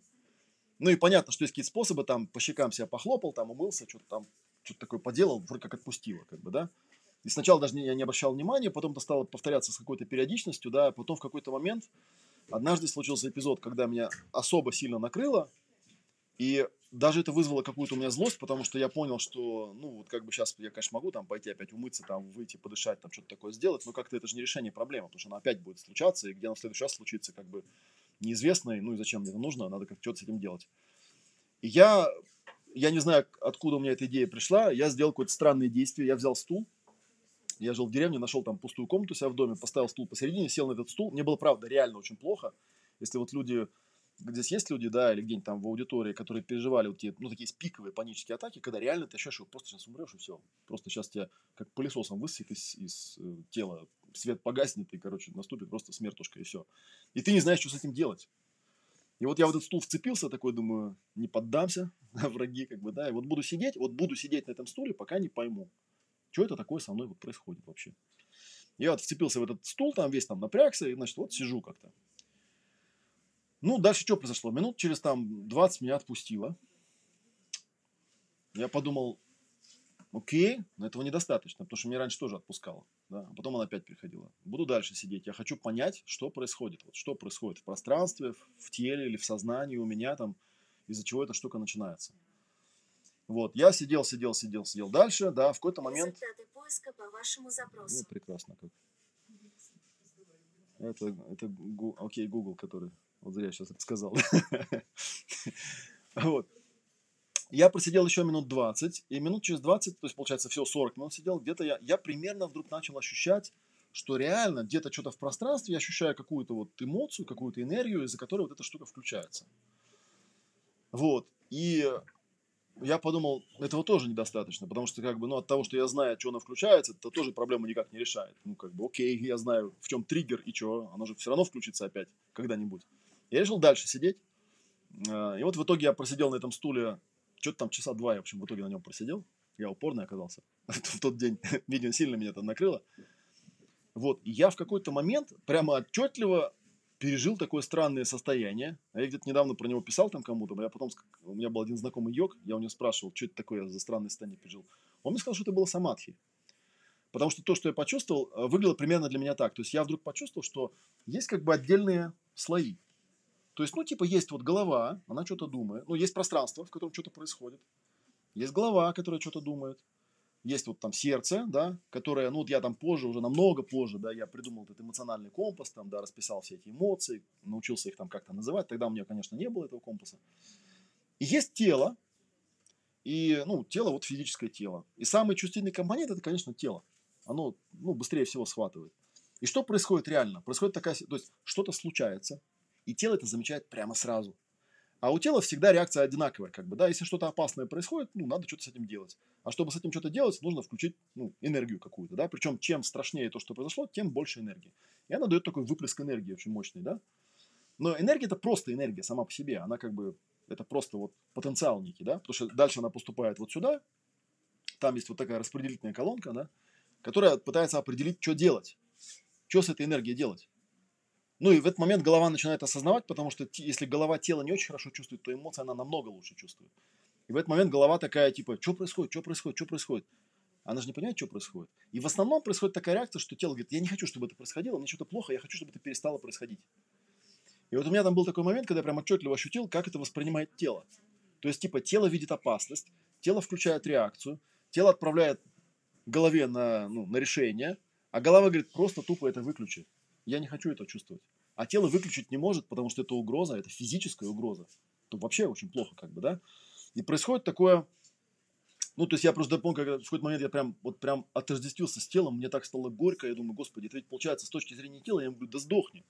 Ну и понятно, что есть какие-то способы, там по щекам себя похлопал, там умылся, что-то там, что-то такое поделал, вроде как отпустило, как бы, да. И сначала даже я не обращал внимания, потом это стало повторяться с какой-то периодичностью, да, потом в какой-то момент, однажды случился эпизод, когда меня особо сильно накрыло, и даже это вызвало какую-то у меня злость, потому что я понял, что, ну, вот как бы сейчас я, конечно, могу там пойти опять умыться, там, выйти, подышать, там, что-то такое сделать, но как-то это же не решение проблемы, потому что она опять будет случаться, и где она в следующий раз случится, как бы неизвестно, и, ну, и зачем мне это нужно, надо как что-то с этим делать. И я, я не знаю, откуда у меня эта идея пришла, я сделал какое-то странное действие, я взял стул, я жил в деревне, нашел там пустую комнату у себя в доме, поставил стул посередине, сел на этот стул, мне было, правда, реально очень плохо, если вот люди здесь есть люди, да, или где-нибудь там в аудитории, которые переживали вот те, ну, такие пиковые панические атаки, когда реально ты ощущаешь, что просто сейчас умрешь и все. Просто сейчас тебя как пылесосом высосет из, из э, тела, свет погаснет и, короче, наступит просто смертушка и все. И ты не знаешь, что с этим делать. И вот я в этот стул вцепился, такой думаю, не поддамся, враги, как бы, да, и вот буду сидеть, вот буду сидеть на этом стуле, пока не пойму, что это такое со мной вот происходит вообще. Я вот вцепился в этот стул, там весь там напрягся, и, значит, вот сижу как-то. Ну, дальше что произошло? Минут через там 20 меня отпустило. Я подумал, окей, но этого недостаточно, потому что меня раньше тоже отпускало. Да? А потом она опять приходила. Буду дальше сидеть. Я хочу понять, что происходит. Вот что происходит в пространстве, в теле или в сознании у меня там, из-за чего эта штука начинается. Вот, я сидел, сидел, сидел, сидел дальше, да, в какой-то момент... поиска по вашему запросу. Ну, прекрасно как. Это, это окей, Google, который вот зря я сейчас это сказал. Вот. Я просидел еще минут 20, и минут через 20, то есть, получается, все 40 минут сидел, где-то я, я примерно вдруг начал ощущать, что реально где-то что-то в пространстве я ощущаю какую-то вот эмоцию, какую-то энергию, из-за которой вот эта штука включается. Вот. И я подумал, этого тоже недостаточно, потому что как бы, ну, от того, что я знаю, что она включается, это тоже проблему никак не решает. Ну, как бы, окей, я знаю, в чем триггер и что, оно же все равно включится опять когда-нибудь. Я решил дальше сидеть. А, и вот в итоге я просидел на этом стуле, что-то там часа два я, в общем, в итоге на нем просидел. Я упорный оказался в тот день. Видимо, сильно меня там накрыло. Вот, и я в какой-то момент прямо отчетливо пережил такое странное состояние. А я где-то недавно про него писал там кому-то, я потом, у меня был один знакомый йог, я у него спрашивал, что это такое за странное состояние пережил. Он мне сказал, что это было самадхи. Потому что то, что я почувствовал, выглядело примерно для меня так. То есть я вдруг почувствовал, что есть как бы отдельные слои. То есть, ну, типа, есть вот голова, она что-то думает. Ну, есть пространство, в котором что-то происходит. Есть голова, которая что-то думает. Есть вот там сердце, да, которое, ну, вот я там позже, уже намного позже, да, я придумал этот эмоциональный компас, там, да, расписал все эти эмоции, научился их там как-то называть. Тогда у меня, конечно, не было этого компаса. И есть тело, и, ну, тело, вот физическое тело. И самый чувствительный компонент, это, конечно, тело. Оно, ну, быстрее всего схватывает. И что происходит реально? Происходит такая, то есть что-то случается, и тело это замечает прямо сразу. А у тела всегда реакция одинаковая, как бы, да, если что-то опасное происходит, ну, надо что-то с этим делать. А чтобы с этим что-то делать, нужно включить, ну, энергию какую-то, да, причем чем страшнее то, что произошло, тем больше энергии. И она дает такой выплеск энергии очень мощный, да. Но энергия это просто энергия сама по себе, она как бы, это просто вот потенциал некий, да, потому что дальше она поступает вот сюда, там есть вот такая распределительная колонка, да, которая пытается определить, что делать, что с этой энергией делать. Ну и в этот момент голова начинает осознавать, потому что если голова тело не очень хорошо чувствует, то эмоции она намного лучше чувствует. И в этот момент голова такая, типа, что происходит, что происходит, что происходит. Она же не понимает, что происходит. И в основном происходит такая реакция, что тело говорит, я не хочу, чтобы это происходило, мне что-то плохо, я хочу, чтобы это перестало происходить. И вот у меня там был такой момент, когда я прям отчетливо ощутил, как это воспринимает тело. То есть, типа, тело видит опасность, тело включает реакцию, тело отправляет голове на, ну, на решение, а голова говорит, просто тупо это выключи. Я не хочу это чувствовать. А тело выключить не может, потому что это угроза, это физическая угроза. То вообще очень плохо, как бы, да. И происходит такое, ну, то есть я просто помню, когда в какой-то момент я прям, вот прям отождествился с телом, мне так стало горько, я думаю, господи, это ведь получается с точки зрения тела, я ему говорю, да сдохни.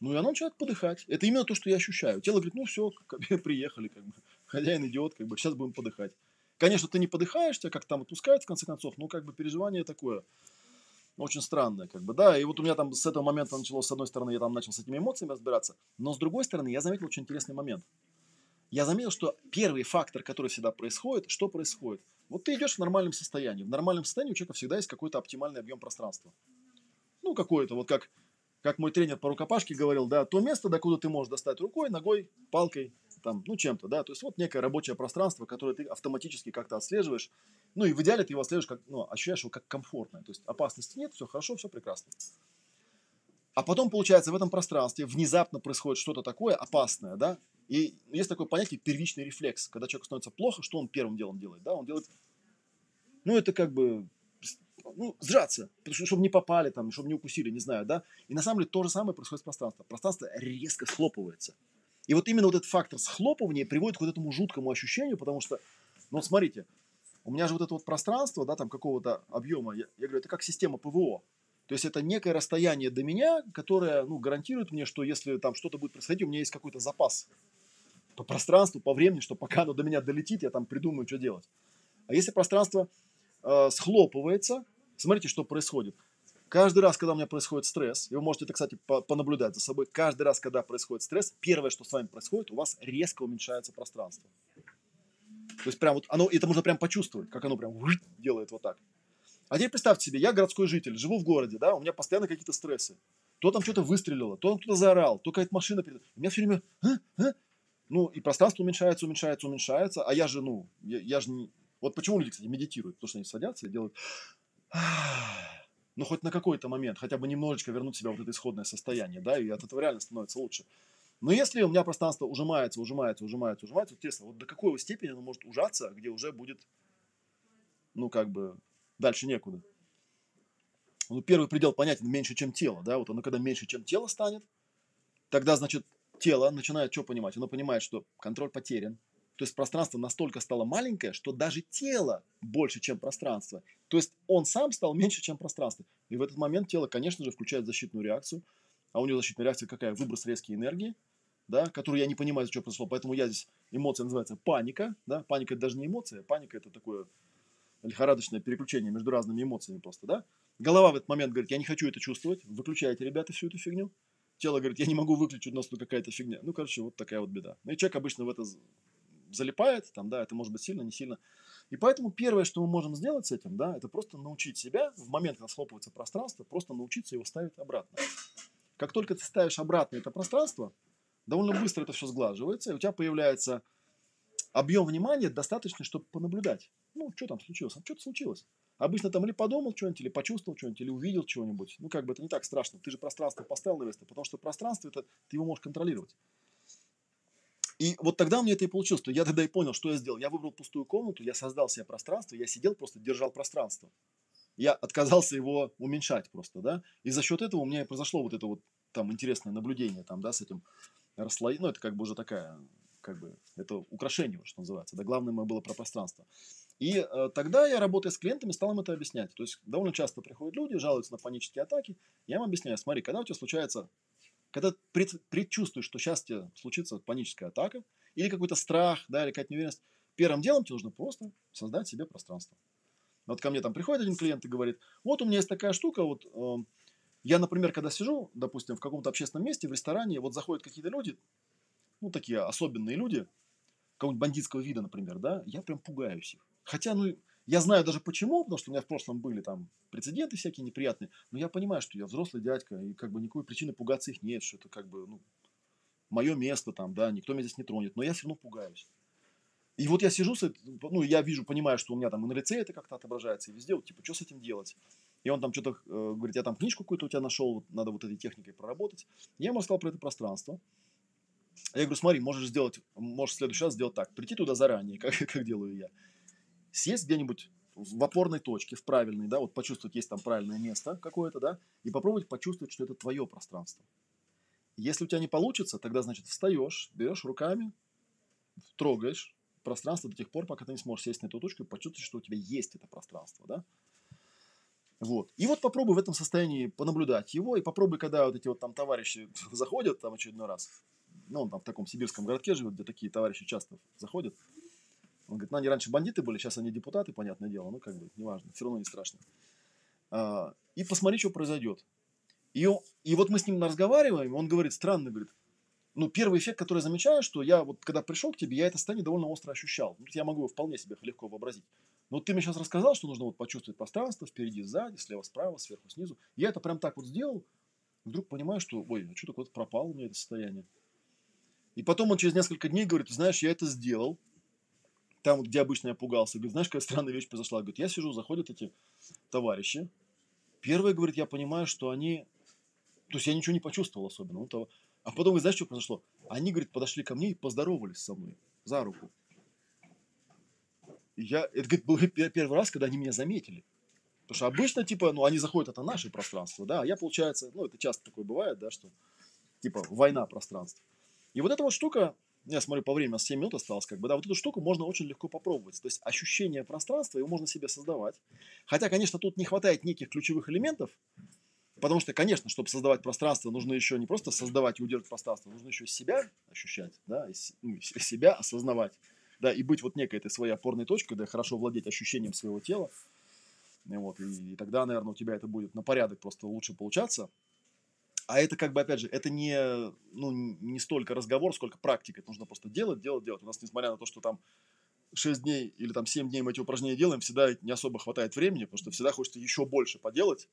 Ну, и оно начинает подыхать. Это именно то, что я ощущаю. Тело говорит, ну, все, приехали, как бы, хозяин идет, как бы, сейчас будем подыхать. Конечно, ты не подыхаешь, тебя как там отпускают, в конце концов, но как бы переживание такое – очень странное, как бы, да, и вот у меня там с этого момента началось, с одной стороны, я там начал с этими эмоциями разбираться, но с другой стороны, я заметил очень интересный момент. Я заметил, что первый фактор, который всегда происходит, что происходит? Вот ты идешь в нормальном состоянии. В нормальном состоянии у человека всегда есть какой-то оптимальный объем пространства. Ну, какой-то, вот как, как мой тренер по рукопашке говорил, да, то место, до куда ты можешь достать рукой, ногой, палкой, там, ну, чем-то, да, то есть вот некое рабочее пространство, которое ты автоматически как-то отслеживаешь, ну, и в идеале ты его отслеживаешь, как, ну, ощущаешь его как комфортное, то есть опасности нет, все хорошо, все прекрасно. А потом, получается, в этом пространстве внезапно происходит что-то такое опасное, да, и есть такое понятие первичный рефлекс, когда человеку становится плохо, что он первым делом делает, да, он делает, ну, это как бы, ну, сжаться, чтобы не попали там, чтобы не укусили, не знаю, да, и на самом деле то же самое происходит с пространством, пространство резко схлопывается, и вот именно вот этот фактор схлопывания приводит к вот этому жуткому ощущению, потому что, ну смотрите, у меня же вот это вот пространство, да, там какого-то объема, я, я говорю, это как система ПВО. То есть это некое расстояние до меня, которое, ну, гарантирует мне, что если там что-то будет происходить, у меня есть какой-то запас по пространству, по времени, что пока оно до меня долетит, я там придумаю, что делать. А если пространство э, схлопывается, смотрите, что происходит – Каждый раз, когда у меня происходит стресс, и вы можете это, кстати, понаблюдать за собой, каждый раз, когда происходит стресс, первое, что с вами происходит, у вас резко уменьшается пространство. То есть прям вот оно, это можно прям почувствовать, как оно прям делает вот так. А теперь представьте себе, я городской житель, живу в городе, да, у меня постоянно какие-то стрессы. То там что-то выстрелило, то там кто-то заорал, то какая-то машина перед... У меня все время... А? А? Ну, и пространство уменьшается, уменьшается, уменьшается, а я же, ну, я, я же не... Вот почему люди, кстати, медитируют, потому что они садятся и делают ну, хоть на какой-то момент, хотя бы немножечко вернуть себя в вот это исходное состояние, да, и от этого реально становится лучше. Но если у меня пространство ужимается, ужимается, ужимается, ужимается, интересно, вот до какой степени оно может ужаться, где уже будет, ну, как бы, дальше некуда. Ну, первый предел понятен, меньше, чем тело, да, вот оно когда меньше, чем тело станет, тогда, значит, тело начинает что понимать? Оно понимает, что контроль потерян, то есть пространство настолько стало маленькое, что даже тело больше, чем пространство. То есть он сам стал меньше, чем пространство. И в этот момент тело, конечно же, включает защитную реакцию. А у него защитная реакция какая? Выброс резкой энергии, да, которую я не понимаю, что произошло. Поэтому я здесь, эмоция называется паника. Да? Паника это даже не эмоция, паника это такое лихорадочное переключение между разными эмоциями просто. Да? Голова в этот момент говорит, я не хочу это чувствовать, выключайте, ребята, всю эту фигню. Тело говорит, я не могу выключить, у нас тут какая-то фигня. Ну, короче, вот такая вот беда. Ну, и человек обычно в это залипает, там, да, это может быть сильно, не сильно. И поэтому первое, что мы можем сделать с этим, да, это просто научить себя в момент, когда схлопывается пространство, просто научиться его ставить обратно. Как только ты ставишь обратно это пространство, довольно быстро это все сглаживается, и у тебя появляется объем внимания достаточный, чтобы понаблюдать. Ну, что там случилось? А что-то случилось. Обычно там или подумал что-нибудь, или почувствовал что-нибудь, или увидел чего-нибудь. Ну, как бы это не так страшно. Ты же пространство поставил на место, потому что пространство это ты его можешь контролировать. И вот тогда у меня это и получилось. То я тогда и понял, что я сделал. Я выбрал пустую комнату, я создал себе пространство, я сидел, просто держал пространство. Я отказался его уменьшать просто, да. И за счет этого у меня и произошло вот это вот там интересное наблюдение там, да, с этим расслоением. Ну, это как бы уже такая, как бы, это украшение, что называется. Да, главное мое было про пространство. И э, тогда я, работая с клиентами, стал им это объяснять. То есть довольно часто приходят люди, жалуются на панические атаки. Я им объясняю, смотри, когда у тебя случается когда пред, предчувствуешь, что сейчас тебе случится паническая атака, или какой-то страх, да, или какая-то неуверенность, первым делом тебе нужно просто создать себе пространство. Вот ко мне там приходит один клиент и говорит, вот у меня есть такая штука, вот э, я, например, когда сижу, допустим, в каком-то общественном месте, в ресторане, вот заходят какие-то люди, ну, такие особенные люди, какого-нибудь бандитского вида, например, да, я прям пугаюсь их. Хотя, ну, я знаю даже почему, потому что у меня в прошлом были там прецеденты всякие неприятные, но я понимаю, что я взрослый дядька, и как бы никакой причины пугаться их нет, что это как бы, ну, мое место там, да, никто меня здесь не тронет, но я все равно пугаюсь. И вот я сижу, ну, я вижу, понимаю, что у меня там и на лице это как-то отображается, и везде, вот, типа, что с этим делать? И он там что-то э, говорит, я там книжку какую-то у тебя нашел, вот, надо вот этой техникой проработать. Я ему рассказал про это пространство. Я говорю, смотри, можешь сделать, можешь в следующий раз сделать так, прийти туда заранее, как, как делаю я сесть где-нибудь в опорной точке, в правильной, да, вот почувствовать, есть там правильное место какое-то, да, и попробовать почувствовать, что это твое пространство. Если у тебя не получится, тогда, значит, встаешь, берешь руками, трогаешь пространство до тех пор, пока ты не сможешь сесть на эту точку и почувствовать, что у тебя есть это пространство, да. Вот. И вот попробуй в этом состоянии понаблюдать его, и попробуй, когда вот эти вот там товарищи заходят там очередной раз, ну, он там в таком сибирском городке живет, где такие товарищи часто заходят, он говорит, ну они раньше бандиты были, сейчас они депутаты, понятное дело, ну как бы, неважно, все равно не страшно. а, и посмотри, что произойдет. И, и вот мы с ним разговариваем, он говорит, странно, говорит, ну, первый эффект, который я замечаю, что я вот, когда пришел к тебе, я это состояние довольно остро ощущал. Ну, я могу его вполне себе легко вообразить. Но вот ты мне сейчас рассказал, что нужно вот почувствовать пространство впереди, сзади, слева, справа, сверху, снизу. Я это прям так вот сделал, вдруг понимаю, что, ой, а что такое пропало у меня это состояние. И потом он через несколько дней говорит, знаешь, я это сделал, там, где обычно я пугался. Говорит, знаешь, какая странная вещь произошла? Говорит, я сижу, заходят эти товарищи. Первое, говорит, я понимаю, что они... То есть я ничего не почувствовал особенно. Ну, а потом, вы знаешь, что произошло? Они, говорит, подошли ко мне и поздоровались со мной за руку. И я, это, говорит, был первый раз, когда они меня заметили. Потому что обычно, типа, ну, они заходят, это наше пространство, да, а я, получается, ну, это часто такое бывает, да, что, типа, война пространств. И вот эта вот штука, я смотрю, по времени 7 минут осталось, как бы, да, вот эту штуку можно очень легко попробовать. То есть ощущение пространства, его можно себе создавать. Хотя, конечно, тут не хватает неких ключевых элементов, Потому что, конечно, чтобы создавать пространство, нужно еще не просто создавать и удерживать пространство, нужно еще себя ощущать, да, ну, себя осознавать, да, и быть вот некой этой своей опорной точкой, да, хорошо владеть ощущением своего тела. И, вот, и, и тогда, наверное, у тебя это будет на порядок просто лучше получаться. А это как бы, опять же, это не, ну, не столько разговор, сколько практика. Это нужно просто делать, делать, делать. У нас, несмотря на то, что там 6 дней или там 7 дней мы эти упражнения делаем, всегда не особо хватает времени, потому что всегда хочется еще больше поделать.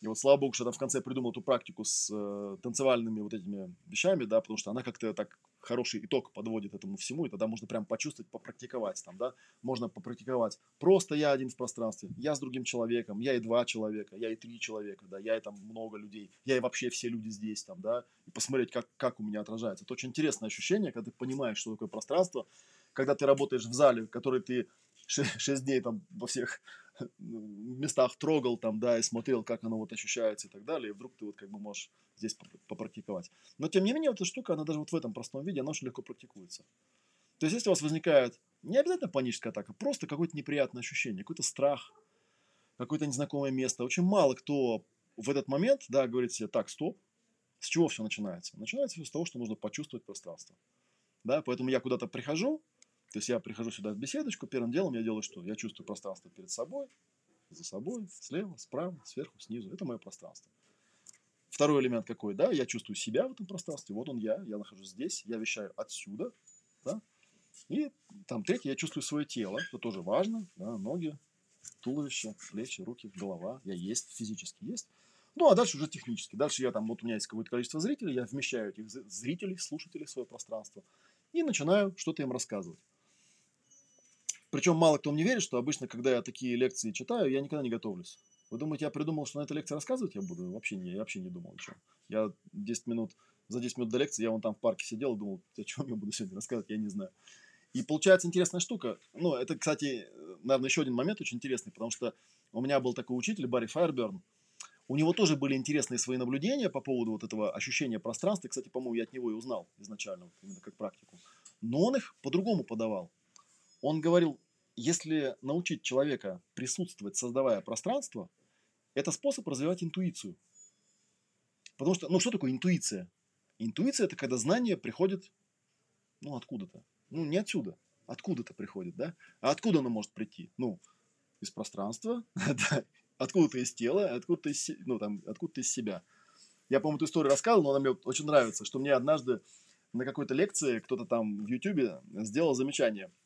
И вот слава богу, что я в конце придумал эту практику с э, танцевальными вот этими вещами, да, потому что она как-то так хороший итог подводит этому всему, и тогда можно прям почувствовать, попрактиковать там, да, можно попрактиковать. Просто я один в пространстве, я с другим человеком, я и два человека, я и три человека, да, я и там много людей, я и вообще все люди здесь там, да, и посмотреть, как, как у меня отражается. Это очень интересное ощущение, когда ты понимаешь, что такое пространство, когда ты работаешь в зале, который ты 6 дней там во всех местах трогал там, да, и смотрел, как оно вот ощущается и так далее, и вдруг ты вот как бы можешь здесь попрактиковать. Но тем не менее, эта штука, она даже вот в этом простом виде, она очень легко практикуется. То есть, если у вас возникает не обязательно паническая атака, просто какое-то неприятное ощущение, какой-то страх, какое-то незнакомое место. Очень мало кто в этот момент, да, говорит себе, так, стоп, с чего все начинается? Начинается все с того, что нужно почувствовать пространство. Да, поэтому я куда-то прихожу, то есть я прихожу сюда в беседочку, первым делом я делаю что? Я чувствую пространство перед собой, за собой, слева, справа, сверху, снизу. Это мое пространство. Второй элемент какой, да, я чувствую себя в этом пространстве, вот он я, я нахожусь здесь, я вещаю отсюда, да, и там третий, я чувствую свое тело, это тоже важно, да, ноги, туловище, плечи, руки, голова, я есть, физически есть. Ну, а дальше уже технически. Дальше я там, вот у меня есть какое-то количество зрителей, я вмещаю этих зрителей, слушателей в свое пространство и начинаю что-то им рассказывать. Причем мало кто мне верит, что обычно, когда я такие лекции читаю, я никогда не готовлюсь. Вы думаете, я придумал, что на этой лекции рассказывать я буду? Вообще не, я вообще не думал ничего. Я 10 минут, за 10 минут до лекции, я вон там в парке сидел и думал, о чем я буду сегодня рассказывать, я не знаю. И получается интересная штука. Ну, это, кстати, наверное, еще один момент очень интересный, потому что у меня был такой учитель, Барри Файерберн. У него тоже были интересные свои наблюдения по поводу вот этого ощущения пространства. Кстати, по-моему, я от него и узнал изначально, вот именно как практику. Но он их по-другому подавал. Он говорил, если научить человека присутствовать, создавая пространство, это способ развивать интуицию. Потому что, ну что такое интуиция? Интуиция – это когда знание приходит, ну, откуда-то. Ну, не отсюда, откуда-то приходит, да? А откуда оно может прийти? Ну, из пространства, да, откуда-то из тела, откуда-то из, ну, там, откуда-то из себя. Я, по-моему, эту историю рассказывал, но она мне очень нравится, что мне однажды на какой-то лекции кто-то там в Ютубе сделал замечание –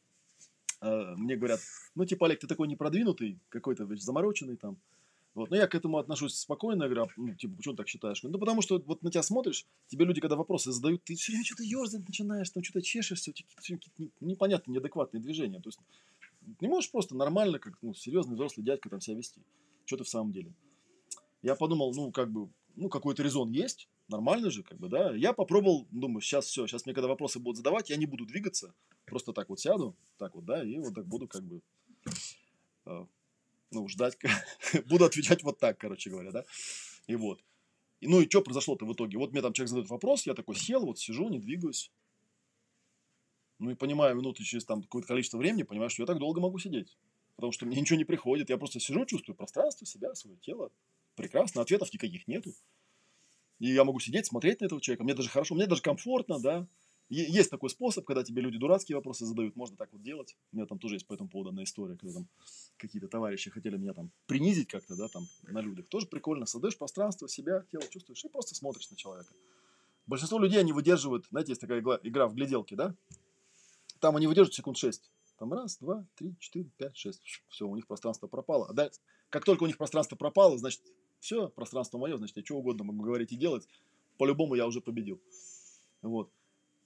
мне говорят, ну, типа, Олег, ты такой непродвинутый, какой-то замороченный там. Вот. Но я к этому отношусь спокойно, я говорю, «А, ну, типа, почему ты так считаешь? Ну, потому что вот на тебя смотришь, тебе люди, когда вопросы задают, ты все время что-то ерзать начинаешь, там что-то чешешься, какие-то непонятные, неадекватные движения. То есть не можешь просто нормально, как ну, серьезный взрослый дядька там себя вести. Что ты в самом деле? Я подумал, ну, как бы, ну, какой-то резон есть, нормально же, как бы, да. Я попробовал, думаю, сейчас все, сейчас мне когда вопросы будут задавать, я не буду двигаться, просто так вот сяду, так вот, да, и вот так буду как бы, э, ну, ждать, буду отвечать вот так, короче говоря, да. И вот. И, ну и что произошло-то в итоге? Вот мне там человек задает вопрос, я такой сел, вот сижу, не двигаюсь. Ну и понимаю, минуты через там какое-то количество времени, понимаю, что я так долго могу сидеть. Потому что мне ничего не приходит. Я просто сижу, чувствую пространство, себя, свое тело. Прекрасно, ответов никаких нету. И я могу сидеть, смотреть на этого человека. Мне даже хорошо, мне даже комфортно, да. Есть такой способ, когда тебе люди дурацкие вопросы задают, можно так вот делать. У меня там тоже есть по этому поводу одна история, когда там какие-то товарищи хотели меня там принизить как-то, да, там на людях. Тоже прикольно, создаешь пространство, себя, тело чувствуешь и просто смотришь на человека. Большинство людей, они выдерживают, знаете, есть такая игра, в гляделки, да? Там они выдерживают секунд 6. Там раз, два, три, четыре, пять, шесть. Все, у них пространство пропало. А дальше, как только у них пространство пропало, значит, все, пространство мое, значит, я что угодно могу говорить и делать. По-любому я уже победил. Вот.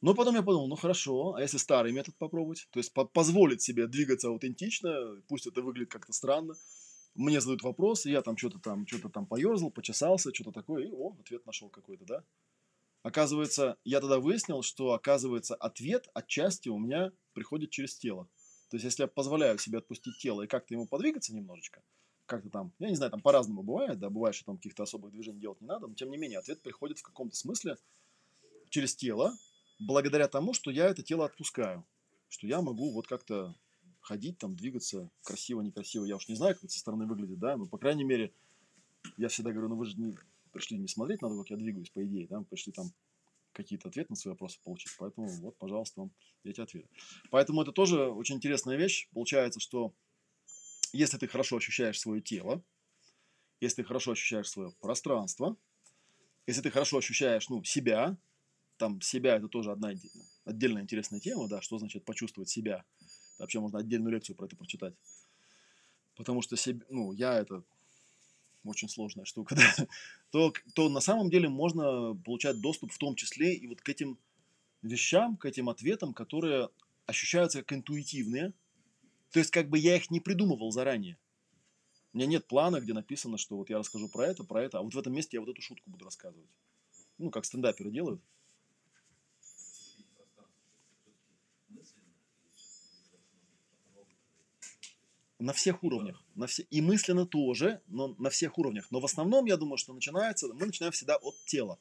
Но потом я подумал, ну хорошо, а если старый метод попробовать? То есть по позволить себе двигаться аутентично, пусть это выглядит как-то странно. Мне задают вопросы, я там что-то там, что-то там поерзал, почесался, что-то такое, и о, ответ нашел какой-то, да? Оказывается, я тогда выяснил, что, оказывается, ответ отчасти у меня приходит через тело. То есть, если я позволяю себе отпустить тело и как-то ему подвигаться немножечко, как-то там, я не знаю, там по-разному бывает, да, бывает, что там каких-то особых движений делать не надо, но тем не менее ответ приходит в каком-то смысле через тело, благодаря тому, что я это тело отпускаю, что я могу вот как-то ходить, там, двигаться красиво, некрасиво. Я уж не знаю, как это со стороны выглядит, да, но, по крайней мере, я всегда говорю, ну вы же не пришли не смотреть на то, как я двигаюсь, по идее, да, пришли там какие-то ответы на свои вопросы получить. Поэтому вот, пожалуйста, вам эти ответы. Поэтому это тоже очень интересная вещь. Получается, что если ты хорошо ощущаешь свое тело, если ты хорошо ощущаешь свое пространство, если ты хорошо ощущаешь ну, себя, там себя это тоже одна отдельная интересная тема, да, что значит почувствовать себя. Вообще можно отдельную лекцию про это прочитать. Потому что себе, ну, я это очень сложная штука, да, то, то на самом деле можно получать доступ в том числе и вот к этим вещам, к этим ответам, которые ощущаются как интуитивные. То есть как бы я их не придумывал заранее. У меня нет плана, где написано, что вот я расскажу про это, про это, а вот в этом месте я вот эту шутку буду рассказывать. Ну, как стендаперы делают. на всех уровнях. На все, и мысленно тоже, но на всех уровнях. Но в основном, я думаю, что начинается, мы начинаем всегда от тела.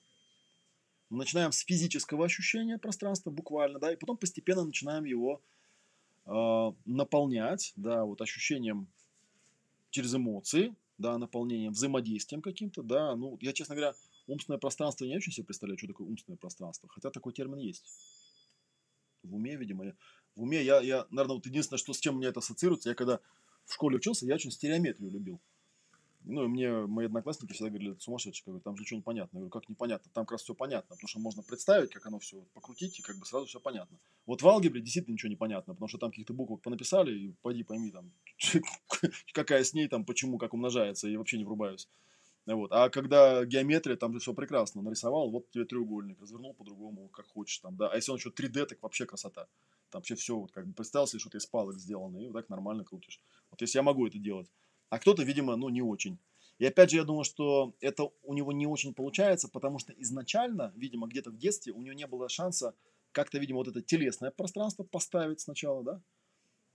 Мы начинаем с физического ощущения пространства, буквально, да, и потом постепенно начинаем его наполнять, да, вот ощущением через эмоции, да, наполнением, взаимодействием каким-то, да, ну, я, честно говоря, умственное пространство не очень себе представляю, что такое умственное пространство, хотя такой термин есть. В уме, видимо, я, в уме я, я, наверное, вот единственное, что с чем мне это ассоциируется, я когда в школе учился, я очень стереометрию любил. Ну, и мне мои одноклассники всегда говорили, это сумасшедший, говорю, там же ничего не понятно. Я говорю, как непонятно? Там как раз все понятно, потому что можно представить, как оно все покрутить, и как бы сразу все понятно. Вот в алгебре действительно ничего не понятно, потому что там каких-то буквок понаписали, и пойди пойми там, какая с ней там, почему, как умножается, и вообще не врубаюсь. Вот. А когда геометрия, там же все прекрасно. Нарисовал, вот тебе треугольник, развернул по-другому, как хочешь там, да. А если он еще 3D, так вообще красота. Там вообще все, вот как бы представил себе, что-то из палок сделано, и вот так нормально крутишь. Вот если я могу это делать. А кто-то, видимо, ну, не очень. И опять же, я думаю, что это у него не очень получается, потому что изначально, видимо, где-то в детстве у него не было шанса как-то, видимо, вот это телесное пространство поставить сначала, да,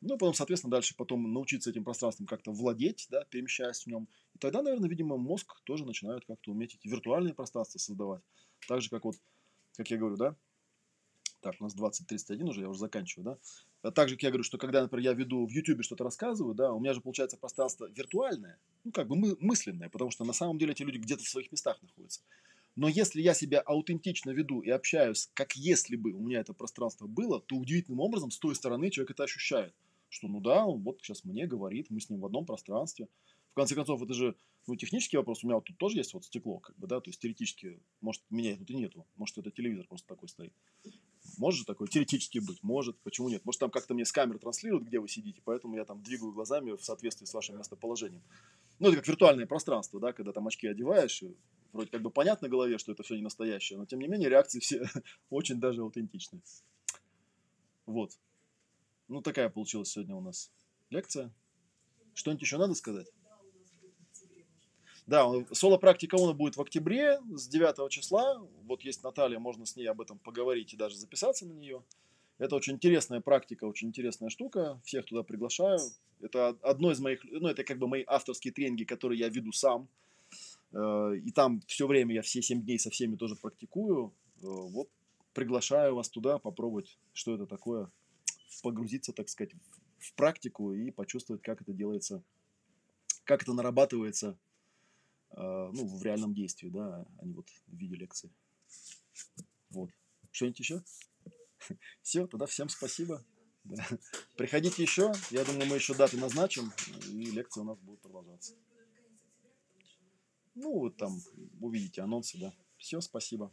ну, потом, соответственно, дальше потом научиться этим пространством как-то владеть, да, перемещаясь в нем. И тогда, наверное, видимо, мозг тоже начинает как-то уметь эти виртуальные пространства создавать. Так же, как вот, как я говорю, да, так, у нас 20-31 уже, я уже заканчиваю, да. А так же, как я говорю, что когда, например, я веду в YouTube что-то рассказываю, да, у меня же получается пространство виртуальное, ну, как бы мы, мысленное, потому что на самом деле эти люди где-то в своих местах находятся. Но если я себя аутентично веду и общаюсь, как если бы у меня это пространство было, то удивительным образом с той стороны человек это ощущает что ну да, он вот сейчас мне говорит, мы с ним в одном пространстве. В конце концов, это же ну, технический вопрос. У меня вот тут тоже есть вот стекло, как бы, да, то есть теоретически, может, меня тут и нету. Может, это телевизор просто такой стоит. Может же такое теоретически быть? Может. Почему нет? Может, там как-то мне с камеры транслируют, где вы сидите, поэтому я там двигаю глазами в соответствии с вашим местоположением. Ну, это как виртуальное пространство, да, когда там очки одеваешь, вроде как бы понятно голове, что это все не настоящее, но тем не менее реакции все очень даже аутентичные. Вот. Ну, такая получилась сегодня у нас лекция. Что-нибудь еще надо сказать? Да, соло-практика ОНА будет в октябре с 9 числа. Вот есть Наталья, можно с ней об этом поговорить и даже записаться на нее. Это очень интересная практика, очень интересная штука. Всех туда приглашаю. Это одно из моих, ну, это как бы мои авторские тренинги, которые я веду сам. Э, и там все время я все 7 дней со всеми тоже практикую. Э, вот приглашаю вас туда попробовать, что это такое погрузиться, так сказать, в практику и почувствовать, как это делается, как это нарабатывается ну, в реальном действии, да, а не вот в виде лекции. Вот. Что-нибудь еще? Все, тогда всем спасибо. Да. Приходите еще. Я думаю, мы еще даты назначим, и лекции у нас будут продолжаться. Ну, вот там увидите анонсы, да. Все, спасибо.